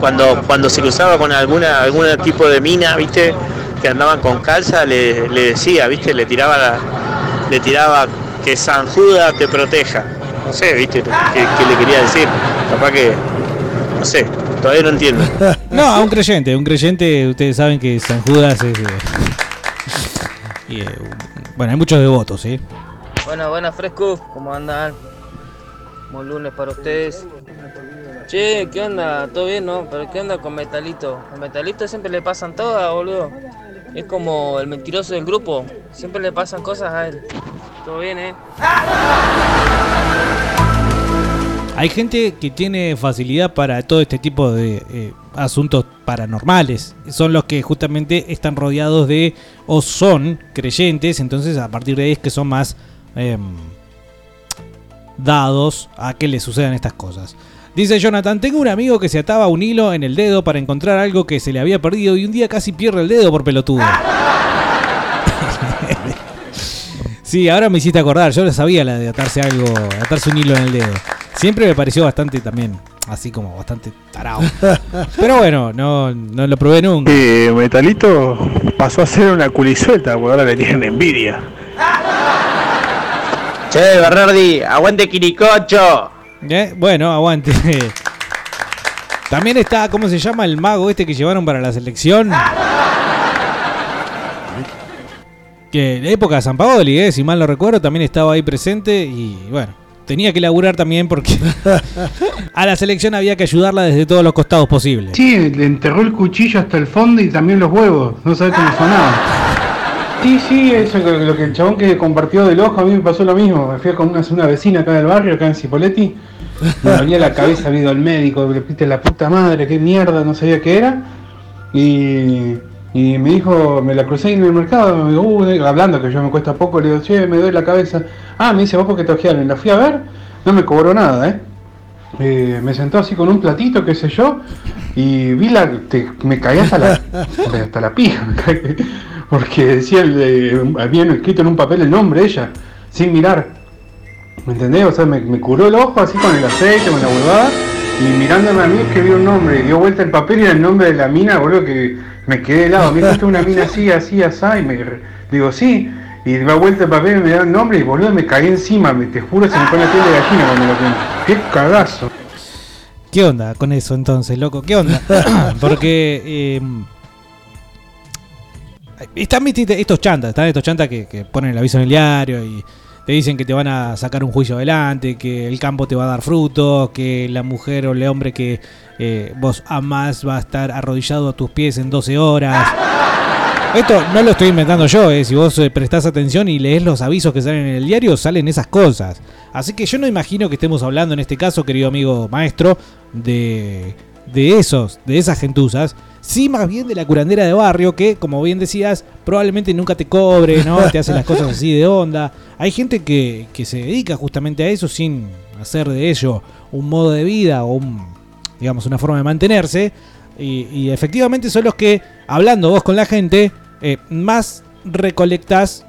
cuando cuando se cruzaba con alguna algún tipo de mina, ¿viste? Que andaban con calza, le, le decía, ¿viste? Le tiraba la- le tiraba que San Judas te proteja. No sé, ¿viste? ¿Qué, qué le quería decir? Capaz que no sé, todavía no entiendo. No, a un creyente, un creyente, ustedes saben que San Judas es... eh, y, eh, bueno, hay muchos devotos, ¿sí? Buenas, buenas, fresco. ¿Cómo andan? Buen lunes para ustedes. Che, ¿qué onda? ¿Todo bien, no? ¿Pero qué onda con Metalito? A Metalito siempre le pasan todas, boludo. Es como el mentiroso del grupo. Siempre le pasan cosas a él. Todo bien, ¿eh? Hay gente que tiene facilidad para todo este tipo de eh, asuntos paranormales. Son los que justamente están rodeados de o son creyentes, entonces a partir de ahí es que son más em, dados a que les sucedan estas cosas. Dice Jonathan, tengo un amigo que se ataba un hilo en el dedo para encontrar algo que se le había perdido y un día casi pierde el dedo por pelotudo. Sí, ahora me hiciste acordar. Yo lo sabía la de atarse algo, atarse un hilo en el dedo. Siempre me pareció bastante también, así como bastante tarado. Pero bueno, no, no lo probé nunca. Eh, Metalito pasó a ser una culisuelta, porque ahora le tienen envidia. Che, Bernardi, aguante Quiricocho. Eh, Bueno, aguante. También está, ¿cómo se llama el mago este que llevaron para la selección? Que en época de San Paoli, eh, si mal no recuerdo, también estaba ahí presente y bueno, tenía que laburar también porque a la selección había que ayudarla desde todos los costados posibles. Sí, le enterró el cuchillo hasta el fondo y también los huevos. No sabe cómo sonaba. Sí, sí, eso que- lo que el chabón que compartió del ojo, a mí me pasó lo mismo. Me fui con una, una vecina acá del barrio, acá en Cipoletti. Me dolía la cabeza, había ido al médico, le piste la puta madre, qué mierda, no sabía qué era. Y, y me dijo, me la crucé en el mercado, me dijo, uh, hablando que yo me cuesta poco, le digo, che, me duele la cabeza. Ah, me dice, vos porque te ojearon. La fui a ver, no me cobró nada, ¿eh? Eh, me sentó así con un platito, qué sé yo, y vi la. te- me caí hasta la, hasta la pija, me caí, porque decía, el, de- había escrito en un papel el nombre ella, sin mirar. ¿Me entendés? O sea, me, me curó el ojo así con el aceite, con la huevada, y mirándome a mí escribió un nombre, y dio vuelta el papel y era el nombre de la mina, boludo, que me quedé helado. Me dijo, "Esta es una mina así, así, así, y me digo, sí. Y da vuelta el papel y me da el nombre y boludo me caí encima, me, te juro se me pone la piel de gallina cuando lo pienso. ¡Qué cagazo! ¿Qué onda con eso entonces, loco? ¿Qué onda? Porque eh, están viste, estos chantas, están estos chantas que, que ponen el aviso en el diario y te dicen que te van a sacar un juicio adelante, que el campo te va a dar frutos, que la mujer o el hombre que eh, vos amás va a estar arrodillado a tus pies en 12 horas. Esto no lo estoy inventando yo, eh. si vos eh, prestás atención y lees los avisos que salen en el diario, salen esas cosas. Así que yo no imagino que estemos hablando en este caso, querido amigo maestro, de, de esos, de esas gentuzas. Sí, más bien de la curandera de barrio que, como bien decías, probablemente nunca te cobre, ¿no? Te hace las cosas así de onda. Hay gente que, que se dedica justamente a eso sin hacer de ello un modo de vida o un, digamos, una forma de mantenerse. Y, y efectivamente son los que, hablando vos con la gente, eh, más recolectás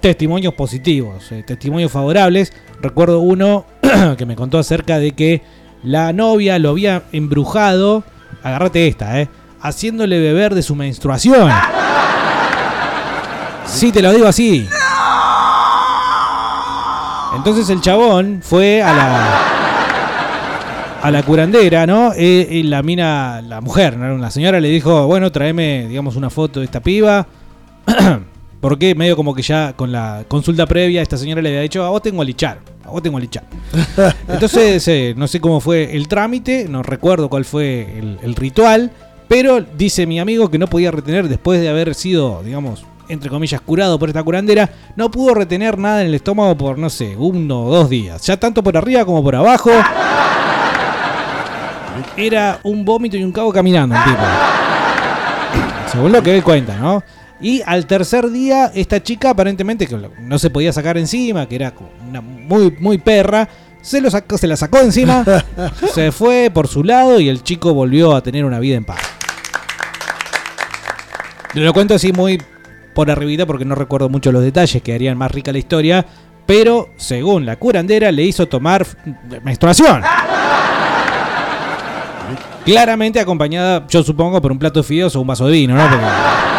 testimonios positivos, eh, testimonios favorables. Recuerdo uno que me contó acerca de que la novia lo había embrujado, agárrate esta, eh, haciéndole beber de su menstruación. Sí, te lo digo así. Entonces el chabón fue a la a la curandera, ¿no? Eh, y la mina, la mujer, ¿no? la señora le dijo, bueno, tráeme, digamos, una foto de esta piba. Porque medio como que ya con la consulta previa esta señora le había dicho, a vos tengo a lichar, a vos tengo a lichar. Entonces, eh, no sé cómo fue el trámite, no recuerdo cuál fue el, el ritual, pero dice mi amigo que no podía retener después de haber sido, digamos, entre comillas, curado por esta curandera, no pudo retener nada en el estómago por, no sé, uno o dos días. Ya tanto por arriba como por abajo. Era un vómito y un cabo caminando el tipo. Según lo que él cuenta, ¿no? Y al tercer día, esta chica aparentemente que no se podía sacar encima, que era una muy, muy perra, se, lo sacó, se la sacó encima, se fue por su lado y el chico volvió a tener una vida en paz. Lo cuento así muy por arribita porque no recuerdo mucho los detalles que harían más rica la historia, pero según la curandera le hizo tomar menstruación. Claramente acompañada, yo supongo, por un plato de fideos o un vaso de vino, ¿no? Porque-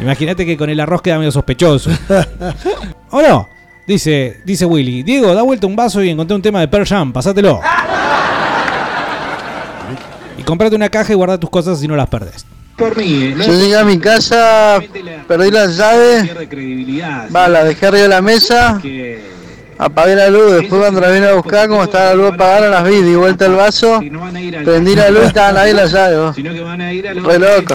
Imagínate que con el arroz queda medio sospechoso. ¿O no? Dice, dice Willy, Diego, da vuelta un vaso y encontré un tema de Pearl Jam, pasátelo. Y comprate una caja y guarda tus cosas si no las perdés. Yo llegué a mi casa, perdí las llaves, va, la dejé arriba de la mesa, apagué la luz, después cuando la vine a buscar, como estaba la luz apagada, las vi, di vuelta el vaso, prendí la luz y estaban ahí las llaves, re loco.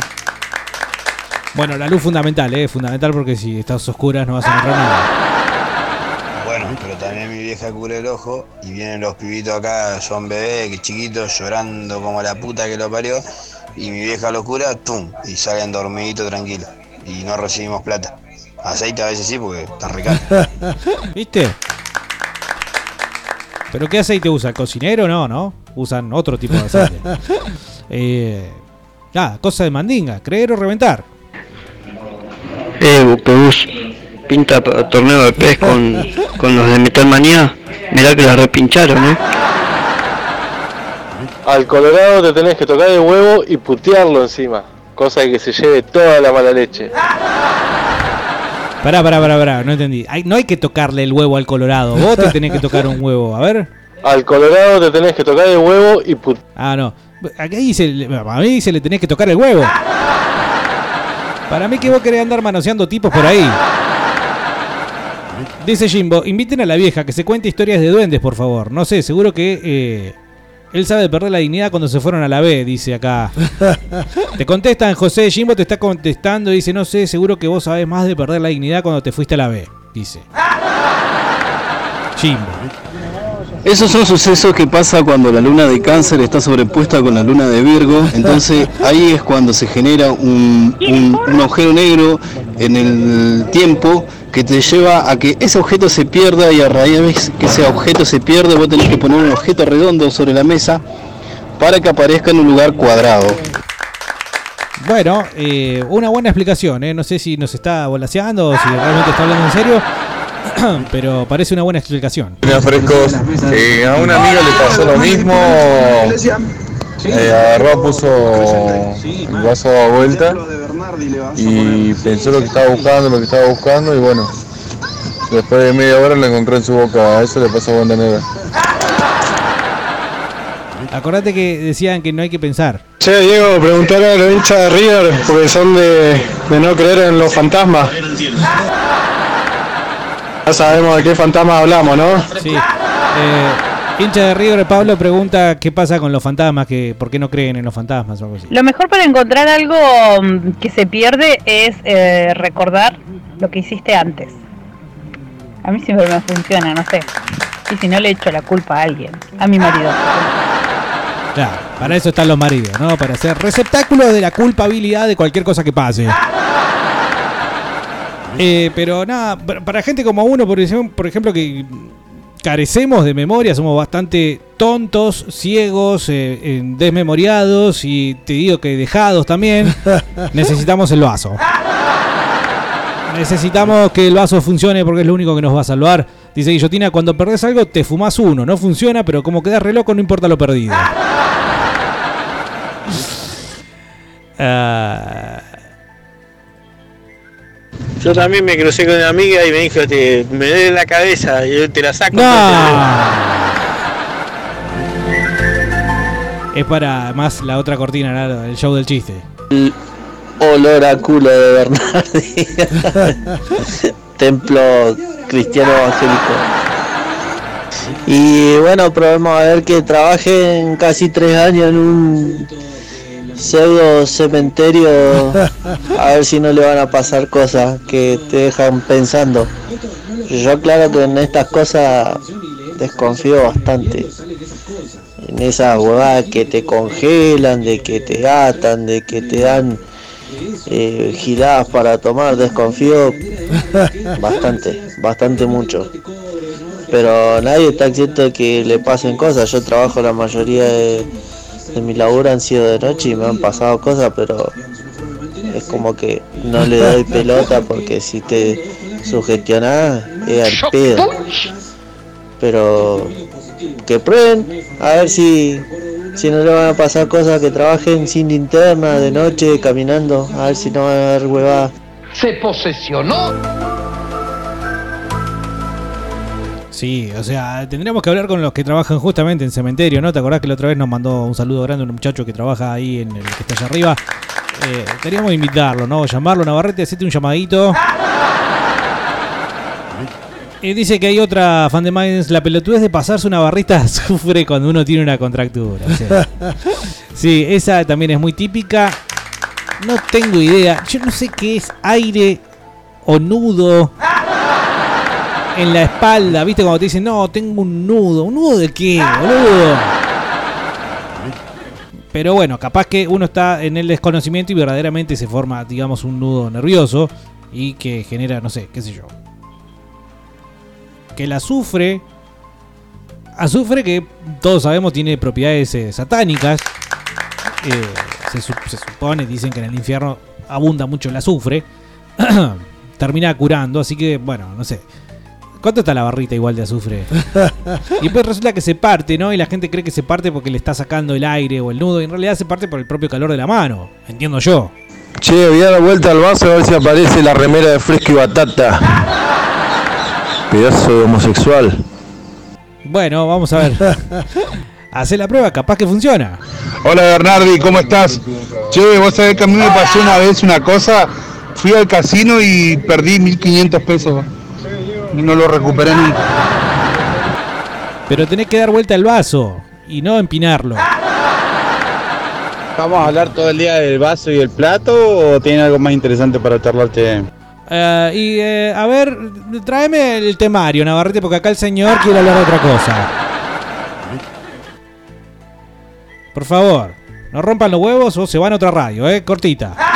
Bueno, la luz fundamental, ¿eh? Fundamental porque si estás oscuras no vas a encontrar nada. Bueno, pero también mi vieja cubre el ojo y vienen los pibitos acá, son bebés, que chiquitos, llorando como la puta que lo parió. Y mi vieja lo cura, tum, y salen dormiditos tranquilos. Y no recibimos plata. Aceite a veces sí, porque está recaro. ¿Viste? ¿Pero qué aceite usa? ¿El cocinero? No, ¿no? Usan otro tipo de aceite. Eh, nada, cosa de mandinga, creer o reventar. Eh, Buquebus, pinta torneo de pez con, con los de Metal Manía, mirá que la repincharon, ¿eh? Al Colorado te tenés que tocar el huevo y putearlo encima, cosa de que se lleve toda la mala leche. Pará, pará, pará, pará, no entendí. Hay- no hay que tocarle el huevo al Colorado. Vos te tenés que tocar un huevo. A ver. Al Colorado te tenés que tocar el huevo y putearlo. Ah, no. Aquí dice, a mí dice le tenés que tocar el huevo. Para mí que vos querés andar manoseando tipos por ahí. Dice Jimbo, inviten a la vieja que se cuente historias de duendes, por favor. No sé, seguro que eh, él sabe perder la dignidad cuando se fueron a la B, dice acá. te contestan, José Jimbo te está contestando y dice, no sé, seguro que vos sabés más de perder la dignidad cuando te fuiste a la B, dice. Jimbo. Esos son sucesos que pasa cuando la luna de cáncer está sobrepuesta con la luna de Virgo, entonces ahí es cuando se genera un, un- un agujero negro en el tiempo que te lleva a que ese objeto se pierda y a raíz que ese objeto se pierde vos tenés que poner un objeto redondo sobre la mesa para que aparezca en un lugar cuadrado. Bueno, eh, una buena explicación, ¿eh? No sé si nos está volaseando o si realmente está hablando en serio, pero parece una buena explicación. Frescos. Eh, a una amiga le pasó lo mismo. Eh, agarró, puso el vaso a vuelta y pensó lo que estaba buscando, lo que estaba buscando y bueno, después de media hora lo encontró en su boca. Eso le pasó a Wanda Negra. Acordate que decían que no hay que pensar. Che, Diego, preguntar a los hinchas de River, porque son de, de no creer en los fantasmas. Ya sabemos de qué fantasmas hablamos, ¿no? Sí. Eh, hincha de River, Pablo pregunta qué pasa con los fantasmas, que por qué no creen en los fantasmas o algo así. Lo mejor para encontrar algo mm, que se pierde es eh, recordar lo que hiciste antes. A mí siempre me funciona, no sé. Y si no le echo la culpa a alguien, a mi marido. Claro, para eso están los maridos, ¿no? Para ser receptáculos de la culpabilidad de cualquier cosa que pase. Eh, pero nada, para- gente como uno, por ejemplo, que carecemos de memoria, somos bastante tontos, ciegos, eh, eh, desmemoriados y te digo que dejados también, necesitamos el vaso. Necesitamos que el vaso funcione porque es lo único que nos va a salvar. Dice Guillotina, cuando perdés algo te fumás uno, no funciona, pero como quedás re loco no importa lo perdido. Ah, Yo también me crucé con una amiga y me dijo, te, me duele la cabeza, y yo te la saco. es para más la otra cortina, ¿no? el show del chiste. Olor a culo de Bernardi. Templo cristiano evangélico. Y bueno, probemos a ver que trabajen casi tres años en un pseudo cementerio. A ver si no le van a pasar cosas que te dejan pensando. Yo claro que en estas cosas desconfío bastante. En esas huevadas que te congelan, de que te atan, de que te dan eh, giradas para tomar, desconfío bastante, bastante mucho. Pero nadie está exento de que le pasen cosas. Yo trabajo la mayoría de, de mi laburo han sido de noche y me han pasado cosas, pero es como que no le doy pelota porque si te sugestionás es al pedo. Pero que prueben, a ver si, si no le van a pasar cosas, que trabajen sin linterna, de noche, caminando, a ver si no van a haber huevadas. Se posesionó. Sí, o sea, tendríamos que hablar con los que trabajan justamente en cementerio, ¿no? ¿Te acordás que la otra vez nos mandó un saludo grande un muchacho que trabaja ahí en el que está allá arriba? Eh, queríamos invitarlo, ¿no? Llamarlo, Navarrete, hacete un llamadito. Eh, dice que hay otra fan de Minds, la pelotudez de pasarse una barrita sufre cuando uno tiene una contractura. o sea. Sí, esa también es muy típica. No tengo idea. Yo no sé qué es aire o nudo en la espalda. ¿Viste cuando te dicen, no, tengo un nudo? ¿Un nudo de qué, boludo? Pero bueno, capaz que uno está en el desconocimiento y verdaderamente se forma, digamos, un nudo nervioso y que genera, no sé, qué sé yo. Que el azufre. Azufre que todos sabemos tiene propiedades eh, satánicas. Eh, se supone, dicen que en el infierno abunda mucho el azufre. termina curando. Así que, bueno, no sé. ¿Cuánto está la barrita igual de azufre? y después resulta que se parte, ¿no? Y la gente cree que se parte porque le está sacando el aire o el nudo. Y en realidad se parte por el propio calor de la mano. Entiendo yo. Che, voy a dar vuelta al vaso a ver si aparece la remera de fresco y batata. Pedazo de homosexual. Bueno, vamos a ver. Hace la prueba, capaz que funciona. Hola Bernardi, ¿cómo estás? Che, vos sabés que a mí me pasó una vez una cosa. Fui al casino y perdí 1500 pesos. Y no lo recuperé nunca. Pero tenés que dar vuelta al vaso y no empinarlo. ¿Vamos a hablar todo el día del vaso y el plato o tiene algo más interesante para charlarte? Eh, y eh, a ver, tráeme el temario, Navarrete, porque acá el señor quiere hablar de otra cosa. Por favor, no rompan los huevos o se van a otra radio, ¿eh? Cortita.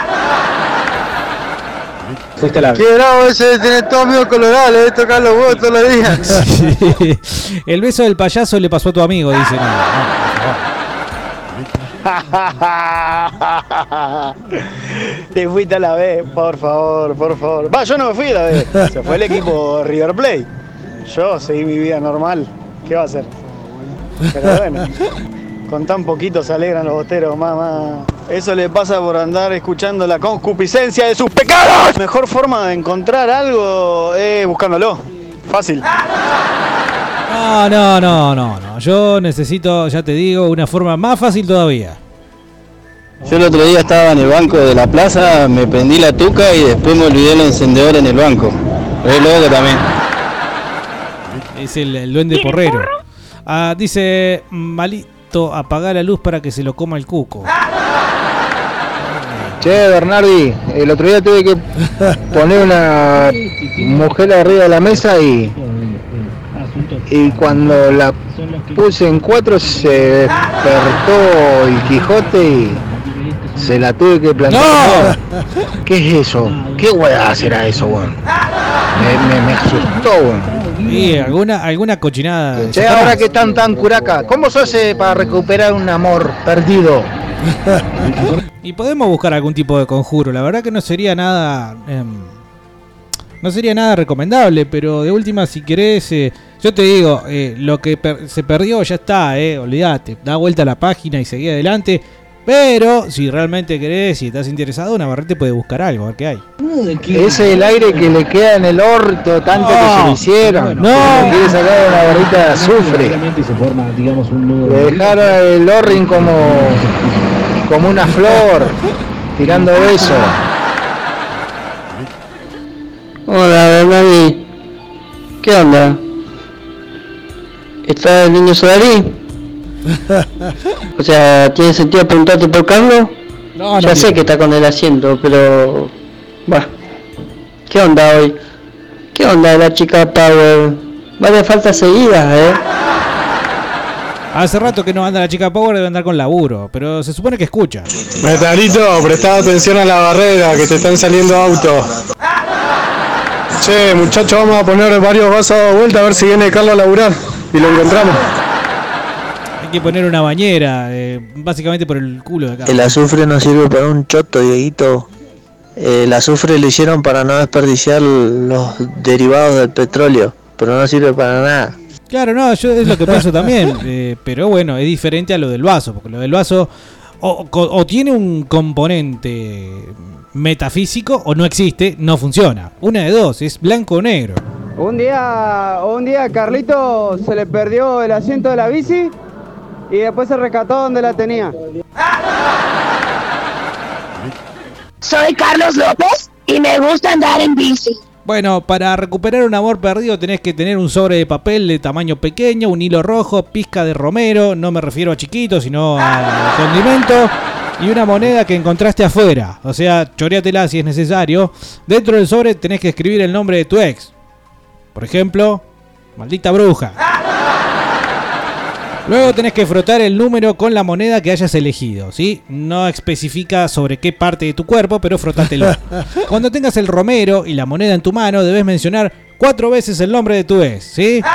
Fuiste la Qué bravo ese de tener todo amigo colorado, le de tocar los huevos todos los días. Sí. El beso del payaso le pasó a tu amigo, dice. No, Te fuiste a la vez, por favor, por favor. Va, yo no me fui a la vez. Se fue el equipo River Plate. Yo seguí mi vida normal. ¿Qué va a hacer? Pero bueno, con tan poquito se alegran los boteros, mamá. Eso le pasa por andar escuchando la concupiscencia de sus pecados. Mejor forma de encontrar algo es buscándolo. Fácil. No, no, no, no, no. Yo necesito, ya te digo, una forma más fácil todavía. Yo el otro día estaba en el banco de la plaza, me prendí la tuca y después me olvidé el encendedor en el banco. Re loco también. Es el, el duende porrero. Ah, dice, malito, apagar la luz para que se lo coma el cuco. Che, Bernardi, el otro día tuve que poner una mujer arriba de la mesa y, y cuando la puse en cuatro se despertó el Quijote y se la tuve que plantar. ¿Qué es eso? ¿Qué hueá será eso, weón? Me, me, me asustó, weón. Y alguna, alguna cochinada. Che, ahora que están tan curaca, ¿cómo se hace para recuperar un amor perdido? Y podemos buscar algún tipo de conjuro. La verdad que no sería nada. em, no sería nada recomendable, pero de última, si querés. eh, yo te digo, eh, lo que se perdió ya está, eh, olvídate. Da vuelta a la página y seguí adelante. Pero si realmente querés, si estás interesado, Navarrete puede buscar algo, a ver qué hay. Ese es el aire que le queda en el orto, tanto que se lo hicieron. No. Le quiere sacar una barrita de azufre. Le dejaron el orrin como, como una flor, tirando besos. Hola, Bernardi. ¿Qué onda? ¿Está el niño Solari? O sea, ¿tiene sentido preguntarte por Carlos? No, ya no, sé no. que está con el asiento, pero... Bah. ¿Qué onda hoy? ¿Qué onda la chica Power? Varias faltas seguidas, ¿eh? Hace rato que no anda la chica Power, debe andar con laburo, pero se supone que escucha. Metalito, prestá atención a la barrera, que te están saliendo autos. Che, muchachos, vamos a poner varios vasos a vuelta a ver si viene Carlos a laburar y lo encontramos. Hay que poner una bañera, eh, básicamente por el culo de acá. El azufre no sirve para un choto, Dieguito. El azufre lo hicieron para no desperdiciar los derivados del petróleo, pero no sirve para nada. Claro, no, yo es lo que pienso también, eh, pero bueno, es diferente a lo del vaso, porque lo del vaso o, o- o tiene un componente metafísico o no existe, no funciona. Una de dos, es blanco o negro. Un día, un día Carlito se le perdió el asiento de la bici y después se rescató donde la tenía. Soy Carlos López y me gusta andar en bici. Bueno, para recuperar un amor perdido tenés que tener un sobre de papel de tamaño pequeño, un hilo rojo, pizca de romero, no me refiero a chiquito, sino al condimento, y una moneda que encontraste afuera. O sea, choreatela si es necesario. Dentro del sobre tenés que escribir el nombre de tu ex. Por ejemplo, maldita bruja. Luego tenés que frotar el número con la moneda que hayas elegido, ¿sí? No especifica sobre qué parte de tu cuerpo, pero frotátelo. Cuando tengas el romero y la moneda en tu mano, debes mencionar cuatro veces el nombre de tu ex, ¿sí?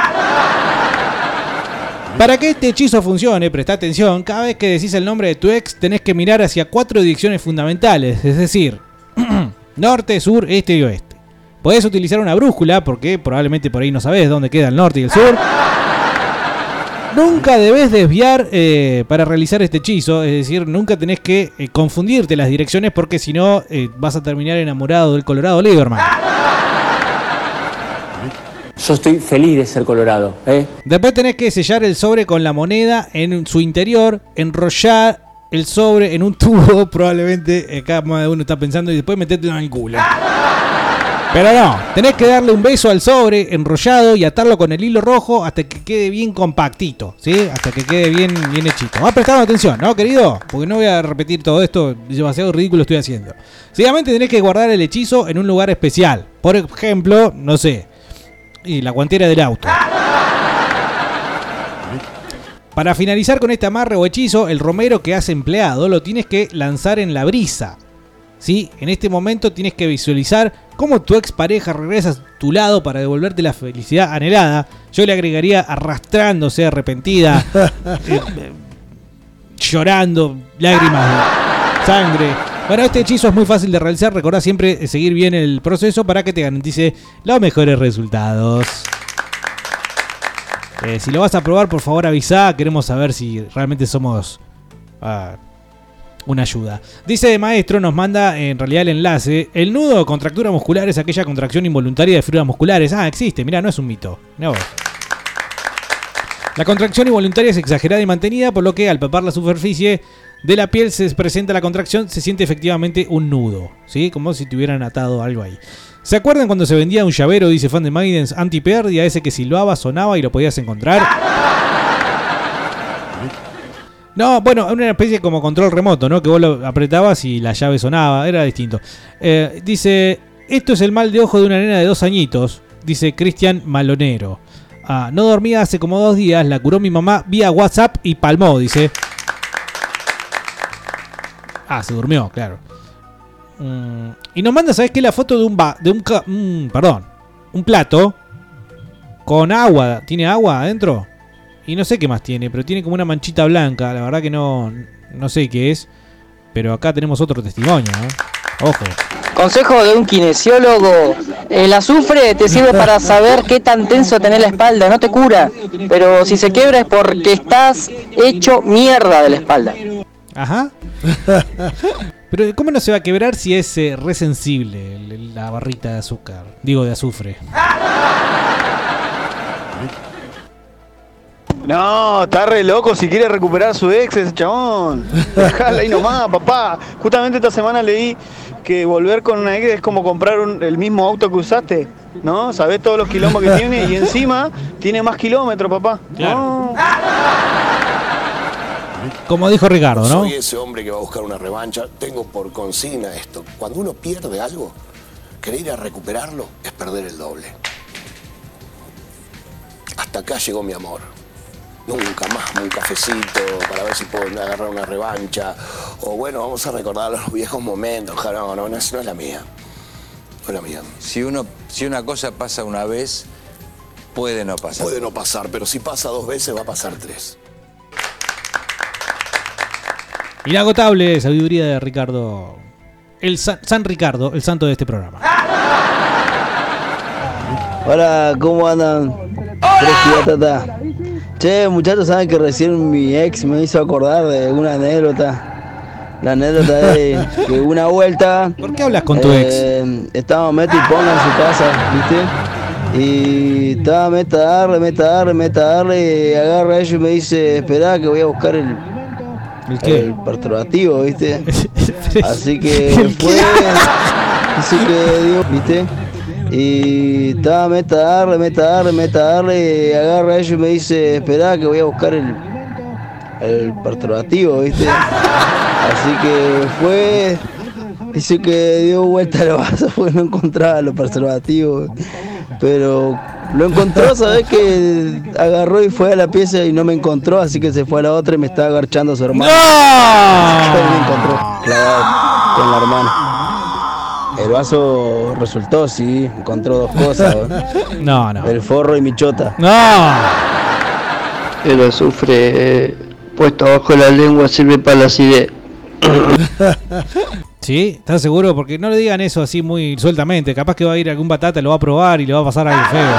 Para que este hechizo funcione, presta atención, cada vez que decís el nombre de tu ex tenés que mirar hacia cuatro direcciones fundamentales, es decir, norte, sur, este y oeste. Podés utilizar una brújula porque probablemente por ahí no sabés dónde queda el norte y el sur. Nunca debes desviar eh, para realizar este hechizo, es decir, nunca tenés que eh, confundirte las direcciones porque si no eh, vas a terminar enamorado del Colorado Lieberman. Yo estoy feliz de ser colorado, ¿eh? Después tenés que sellar el sobre con la moneda en su interior, enrollar el sobre en un tubo, probablemente acá más de uno está pensando, y después metértelo en el culo. Pero no, tenés que darle un beso al sobre enrollado y atarlo con el hilo rojo hasta que quede bien compactito, ¿sí? Hasta que quede bien, bien hechito. Va prestando atención, ¿no, querido? Porque no voy a repetir todo esto, demasiado ridículo estoy haciendo. Seguidamente tenés que guardar el hechizo en un lugar especial. Por ejemplo, no sé, y la guantera del auto. Para finalizar con este amarre o hechizo, el romero que has empleado lo tienes que lanzar en la brisa. ¿Sí? En este momento tienes que visualizar cómo tu expareja regresa a tu lado para devolverte la felicidad anhelada. Yo le agregaría arrastrándose, arrepentida, eh, eh, llorando, lágrimas de sangre. Bueno, este hechizo es muy fácil de realizar. Recordá siempre seguir bien el proceso para que te garantice los mejores resultados. Eh, si lo vas a probar, por favor avisa. Queremos saber si realmente somos ah, una ayuda. Dice maestro, nos manda en realidad el enlace. El nudo o contractura muscular es aquella contracción involuntaria de fibras musculares. Ah, existe. Mira, no es un mito. La contracción involuntaria es exagerada y mantenida, por lo que al papar la superficie de la piel se presenta la contracción, se siente efectivamente un nudo, ¿sí? Como si te hubieran atado algo ahí. ¿Se acuerdan cuando se vendía un llavero, dice fan de Maidens, anti-pérdida, ese que silbaba, sonaba y lo podías encontrar? No, bueno, una especie como control remoto, ¿no? Que vos lo apretabas y la llave sonaba, era distinto. Eh, dice, esto es el mal de ojo de una nena de dos añitos, dice Cristian Malonero. Ah, no dormía hace como dos días, la curó mi mamá vía WhatsApp y palmó, dice. Ah, se durmió, claro. Mm, y nos manda, ¿sabes qué? La foto de un ba- de un, mm, perdón, un plato con agua. ¿Tiene agua adentro? Y no sé qué más tiene, pero tiene como una manchita blanca. La verdad que no, no sé qué es. Pero acá tenemos otro testimonio, ¿eh? Ojo. Consejo de un kinesiólogo. El azufre te sirve para saber qué tan tenso tenés la espalda, no te cura. Pero si se quiebra es porque estás hecho mierda de la espalda. Ajá. Pero ¿cómo no se va a quebrar si es eh, re sensible el- la barrita de azúcar? Digo, de azufre. No, está re loco si quiere recuperar su ex ese chabón. Dejala ahí nomás, papá. Justamente esta semana leí que volver con una ex es como comprar un- el mismo auto que usaste. ¿No? Sabés todos los kilómetros que tiene y encima tiene más kilómetros, papá. No. Como dijo Ricardo, ¿no? Soy ese hombre que va a buscar una revancha. Tengo por consigna esto. Cuando uno pierde algo, querer ir a recuperarlo es perder el doble. Hasta acá llegó mi amor. Nunca más un cafecito para ver si puedo agarrar una revancha. O bueno, vamos a recordar los viejos momentos. No, no, no, es- no es la mía. No es la mía. Si, uno, si una cosa pasa una vez, puede no pasar. Puede no pasar, pero si pasa dos veces va a pasar tres. Inagotable sabiduría de Ricardo. El San, San Ricardo, el santo de este programa. Hola, ¿cómo andan? Batata. Che, muchachos, saben que recién mi ex me hizo acordar de una anécdota. La anécdota que una vuelta. ¿Por qué hablas con tu ex? eh, Estaba meta y ponga en su casa, ¿viste? Y estaba meta a darle, meta darle, meta darle. Y agarra a ella y me dice: Esperá que voy a buscar el. ¿El qué? El perturbativo, ¿viste? Así que fue. Así que dio, ¿viste? Y estaba meta darle, meta darle, meta darle. Agarra a ella y me dice: Esperá que voy a buscar el. El perturbativo, ¿viste? Así que fue. Dice que dio vuelta al vaso porque no encontraba los preservativos. Pero lo encontró, ¿sabes? Que agarró y fue a la pieza y no me encontró, así que se fue a la otra y me estaba agarchando a su hermano. Ahí me encontró, clavado con la hermana. El vaso resultó, sí, encontró dos cosas. No, no. El forro y mi chota. ¡No! El azufre eh, puesto abajo de la lengua sirve para la acidez. ¿Sí? ¿Estás seguro? Porque no le digan eso así muy sueltamente. Capaz que va a ir algún batata, lo va a probar y le va a pasar algo feo.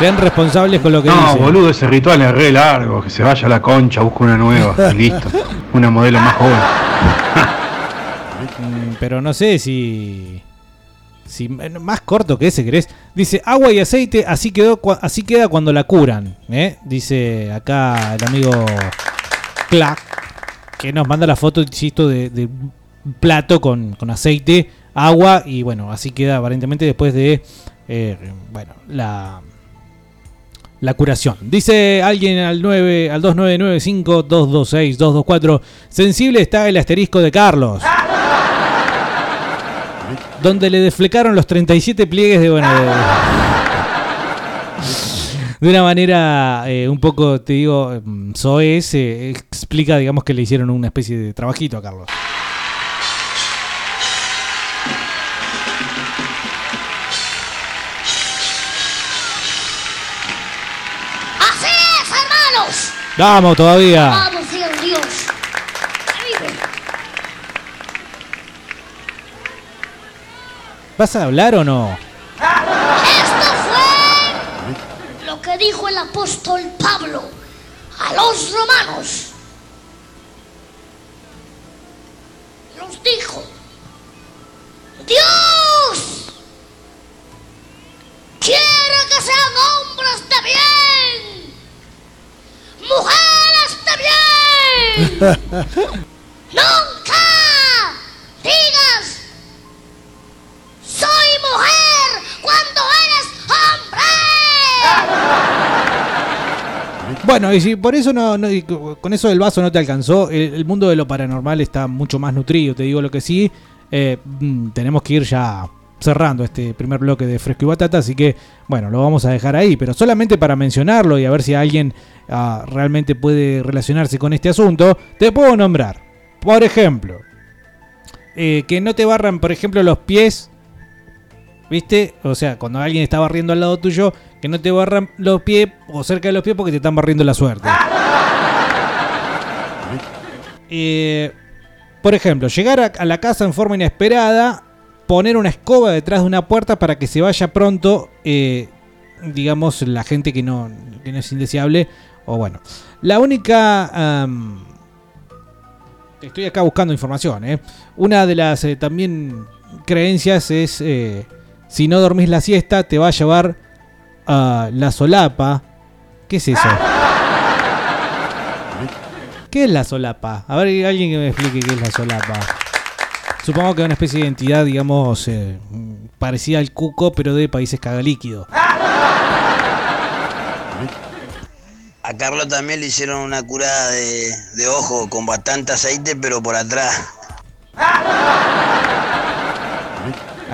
Sean responsables con lo que No, dicen. boludo, ese ritual es re largo. Que se vaya a la concha, busca una nueva. y listo. Una modelo más joven. Mm, Pero no sé si. Si más corto que ese querés. Dice agua y aceite, así quedó así queda cuando la curan. ¿eh? Dice acá el amigo Clack. Que nos manda la foto, insisto, de, de plato con, con aceite, agua. Y bueno, así queda aparentemente después de. eh, bueno, la. La curación. Dice alguien al 9 al 2995 226 224. Sensible está el asterisco de Carlos donde le deflecaron los 37 pliegues de bueno, de, una manera eh, un poco, te digo, mm, soez, eh, explica, digamos, que le hicieron una especie de trabajito a Carlos. Así es, hermanos. Vamos todavía. Vamos, Dios, Dios. Vive. ¿Vas a hablar o no? Esto fue lo que dijo el apóstol Pablo a los romanos. Los dijo, Dios quiere que sean hombres de bien, mujeres de bien. Nunca digas, soy mujer cuando eres hombre. Bueno, y si por eso no, con eso del vaso no te alcanzó, el, el mundo de lo paranormal está mucho más nutrido, te digo lo que sí. eh, mm, tenemos que ir ya cerrando este primer bloque de Fresco y Batata, así que bueno, lo vamos a dejar ahí, pero solamente para mencionarlo y a ver si alguien ah, realmente puede relacionarse con este asunto, te puedo nombrar, por ejemplo, eh, que no te barran, por ejemplo, los pies ¿Viste? O sea, cuando alguien está barriendo al lado tuyo, que no te barran los pies o cerca de los pies porque te están barriendo la suerte. Eh, por ejemplo, llegar a, a la casa en forma inesperada, poner una escoba detrás de una puerta para que se vaya pronto, eh, digamos, la gente que no, que no es indeseable. O bueno, la única... estoy acá buscando información, ¿eh? Una de las eh, también creencias es... si no dormís la siesta, te va a llevar a la solapa. ¿Qué es eso? ¿Qué es la solapa? A ver, alguien que me explique qué es la solapa. Supongo que es una especie de entidad, digamos, eh, parecida al cuco, pero de países cagalíquidos. A Carlos también le hicieron una curada de, de ojo con bastante aceite, pero por atrás.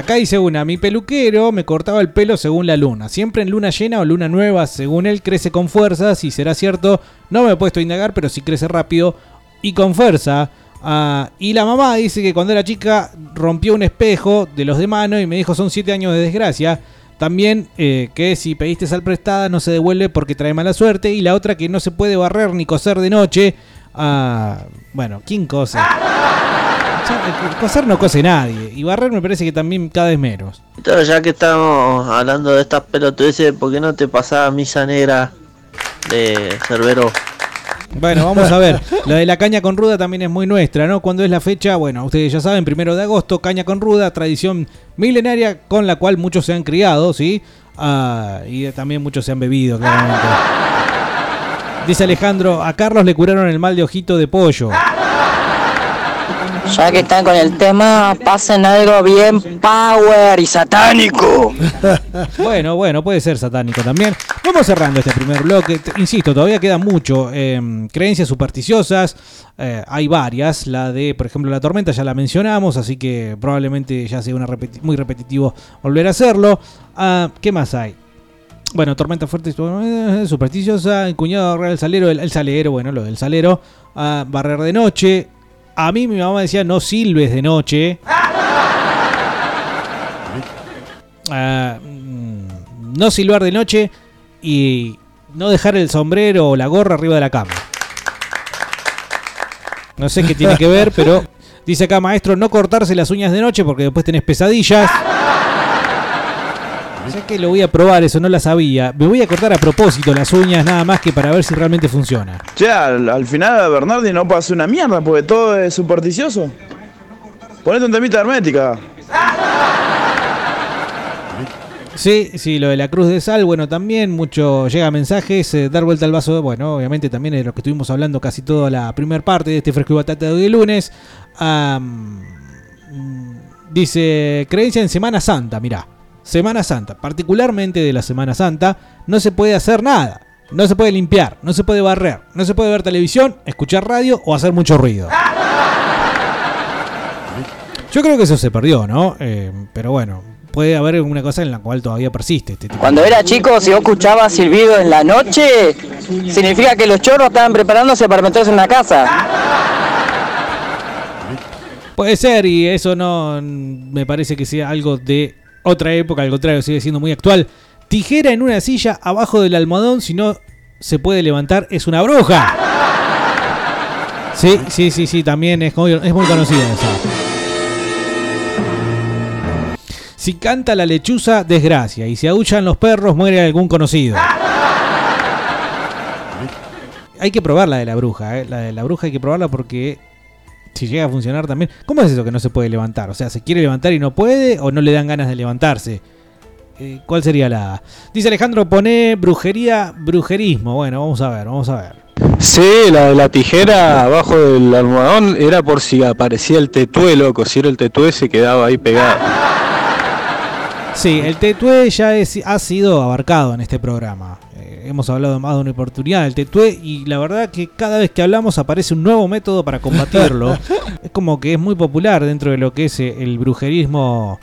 Acá dice una, mi peluquero me cortaba el pelo según la luna. Siempre en luna llena o luna nueva, según él, crece con fuerza. Si será cierto, no me he puesto a indagar, pero sí crece rápido y con fuerza. Ah, y la mamá dice que cuando era chica rompió un espejo de los de mano y me dijo son 7 años de desgracia. También eh, que si pediste sal prestada no se devuelve porque trae mala suerte. Y la otra que no se puede barrer ni coser de noche. Ah, bueno, ¿quién cose? Ya, Coser no cose nadie. Y barrer me parece que también cada vez menos. Pero ya que estamos hablando de estas pelotudeces, ¿por qué no te pasaba misa negra de Cerbero? Bueno, vamos a ver. La de la caña con ruda también es muy nuestra, ¿no? Cuando es la fecha? Bueno, ustedes ya saben, primero de agosto, caña con ruda, tradición milenaria con la cual muchos se han criado, ¿sí? Ah, y también muchos se han bebido, claramente. Dice Alejandro, a Carlos le curaron el mal de ojito de pollo. Ya que están con el tema, pasen algo bien power y satánico. bueno, bueno, puede ser satánico también. Vamos cerrando este primer bloque. Insisto, todavía queda mucho. Eh, creencias supersticiosas, eh, hay varias. La de, por ejemplo, la tormenta ya la mencionamos, así que probablemente ya sea muy repetitivo volver a hacerlo. Ah, ¿Qué más hay? Bueno, tormenta fuerte, eh, supersticiosa, el cuñado agarrar el salero, el, salero, bueno, lo del salero, ah, barrer de noche. A mí mi mamá decía no silbes de noche. Ah, mm, no silbar de noche y no dejar el sombrero o la gorra arriba de la cama. No sé qué tiene que ver, pero Dice acá, maestro, no cortarse las uñas de noche porque después tenés pesadillas. Ya que lo voy a probar, eso no la sabía. Me voy a cortar a propósito las uñas, nada más que para ver si realmente funciona. Che, al, al final Bernardi no pasa una mierda porque todo es supersticioso. Ponete un temita hermética. Sí, sí, lo de la cruz de sal, bueno, también mucho llega mensajes, eh, dar vuelta al vaso, bueno, obviamente también de lo que estuvimos hablando casi toda la primera parte de este fresco y batata de hoy lunes. Dice, creencia en Semana Santa, mirá, Semana Santa, particularmente de la Semana Santa, no se puede hacer nada, no se puede limpiar, no se puede barrer, no se puede ver televisión, escuchar radio o hacer mucho ruido. Yo creo que eso se perdió, ¿no? Eh, pero bueno, puede haber alguna cosa en la cual todavía persiste este tipo. Cuando era chico, si vos escuchabas silbido en la noche, significa que los chorros estaban preparándose para meterse en una casa. Puede ser, y eso no me parece que sea algo de otra época, al contrario, sigue siendo muy actual. Tijera en una silla abajo del almohadón, si no se puede levantar, es una bruja. Sí, sí, sí, sí, también es muy, conocida esa. Si canta la lechuza, desgracia. Y si aullan los perros, muere algún conocido. Hay que probar la de la bruja, ¿eh? La de la bruja hay que probarla porque si llega a funcionar también. ¿Cómo es eso que no se puede levantar? O sea, ¿se quiere levantar y no puede o no le dan ganas de levantarse? Eh, ¿Cuál sería la...? Dice Alejandro, pone brujería, brujerismo. Bueno, vamos a ver, vamos a ver. Sí, la de la tijera abajo del almohadón era por si aparecía el tetué, loco. Si era el tetué se quedaba ahí pegado. Sí, el tetué ya es- ha sido abarcado en este programa. Hemos hablado más de una oportunidad del tetué y la verdad que cada vez que hablamos aparece un nuevo método para combatirlo. es como que es muy popular dentro de lo que es eh, el brujerismo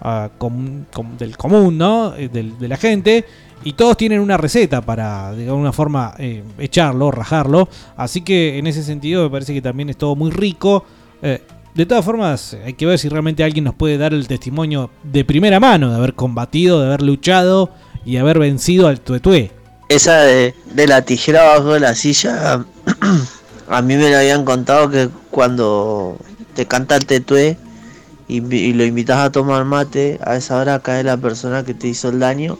ah, com- com- del común, ¿no? Eh, del- de la gente. Y todos tienen una receta para, de alguna forma, eh, echarlo, rajarlo. Así que en ese sentido me parece que también es todo muy rico. Eh, de todas formas, hay que ver si realmente alguien nos puede dar el testimonio de primera mano de haber combatido, de haber luchado y haber vencido al tuetué. Esa de, de la tijera abajo de la silla, a mí me lo habían contado que cuando te canta el tetué y, lo invitas a tomar mate, a esa hora cae la persona que te hizo el daño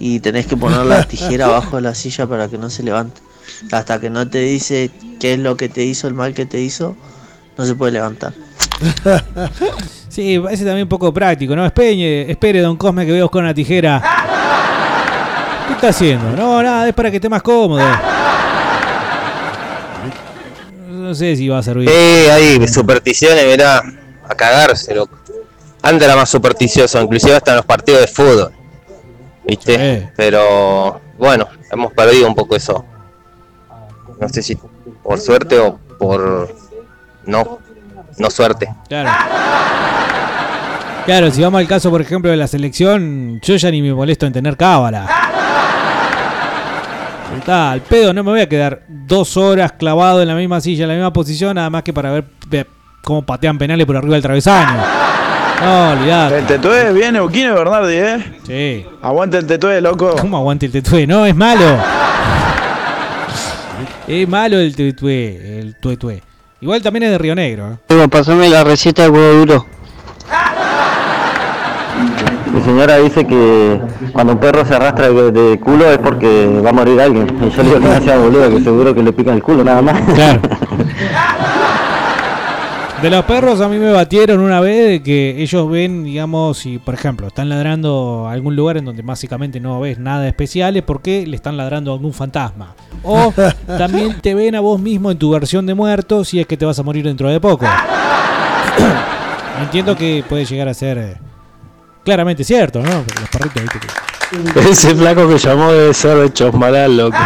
y tenés que poner la tijera abajo de la silla para que no se levante. Hasta que no te dice qué es lo que te hizo, el mal que te hizo, no se puede levantar. Sí, parece también un poco práctico, ¿no? Espere, espere, don Cosme, que voy a buscar una tijera. ¿Qué está haciendo? No, nada, es para que esté más cómodo. No sé si va a servir. Eh, hay supersticiones, mirá, a cagarse, loco. Antes era más supersticioso, inclusive hasta en los partidos de fútbol. ¿Viste? Pero bueno, hemos perdido un poco eso. No sé si por suerte o por no, no suerte. Claro. Claro, si vamos al caso, por ejemplo, de la selección, yo ya ni me molesto en tener cábala. Está, al pedo, no me voy a quedar dos horas clavado en la misma silla, en la misma posición, nada más que para ver, cómo patean penales por arriba del travesaño. No, olvidate. El tetué viene Uquino Bernardi, ¿eh? Sí. Aguante el tetué, loco. ¿Cómo aguante el tetué? No, es malo. Es malo el tetué, el tuetué. Igual también es de Río Negro. ¿eh? Pasame la receta de huevo duro. Señora dice que cuando un perro se arrastra de, de culo es porque va a morir alguien. Y yo le digo que no sea boludo, que seguro que le pica el culo nada más. Claro. De los perros a mí me batieron una vez de que ellos ven, digamos, si por ejemplo están ladrando a algún lugar en donde básicamente no ves nada especial, es porque le están ladrando a algún fantasma. O también te ven a vos mismo en tu versión de muerto si es que te vas a morir dentro de poco. Entiendo que puede llegar a ser eh, claramente cierto, ¿no? Los perritos, ¿viste? que- Ese flaco que llamó debe ser de Chosmalal, loco.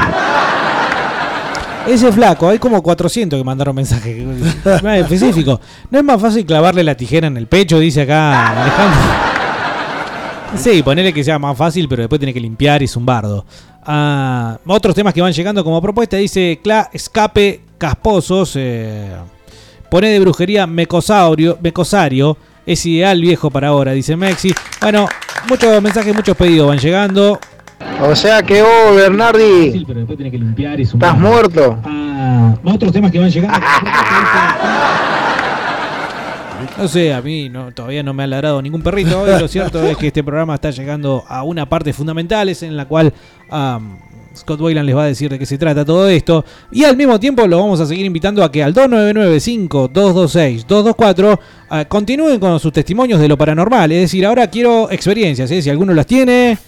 Ese flaco, hay como 400 que mandaron mensajes más específicos. ¿No es más fácil clavarle la tijera en el pecho? Dice acá Alejandro. Sí, ponele que sea más fácil, pero después tiene que limpiar y zumbardo. Ah, otros temas que van llegando como propuesta, dice Cla Escape Casposos. Eh, pone de brujería mecosaurio, mecosario. Es ideal viejo para ahora, dice Mexi. Bueno, muchos mensajes, muchos pedidos van llegando. O sea que vos, Bernardi, pero después tiene que limpiar y estás muerto. otros temas que van llegando. No sé, a mí no, todavía no me ha ladrado ningún perrito. Y lo cierto es que este programa está llegando a una parte fundamental, es en la cual Scott Wayland les va a decir de qué se trata todo esto. Y al mismo tiempo lo vamos a seguir invitando a que al 299-5226-224 ah, continúen con sus testimonios de lo paranormal. Es decir, ahora quiero experiencias, ¿eh? si alguno las tiene.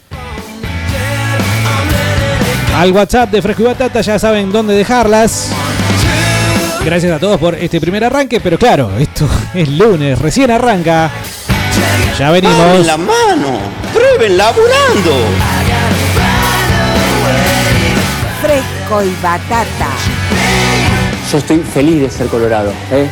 Al WhatsApp de Fresco y Batata ya saben dónde dejarlas. Gracias a todos por este primer arranque, pero claro, esto es lunes, recién arranca. Ya venimos. La mano. Fresco y batata. Yo estoy feliz de ser colorado, ¿eh?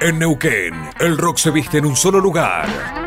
En Neuquén, el rock se viste en un solo lugar.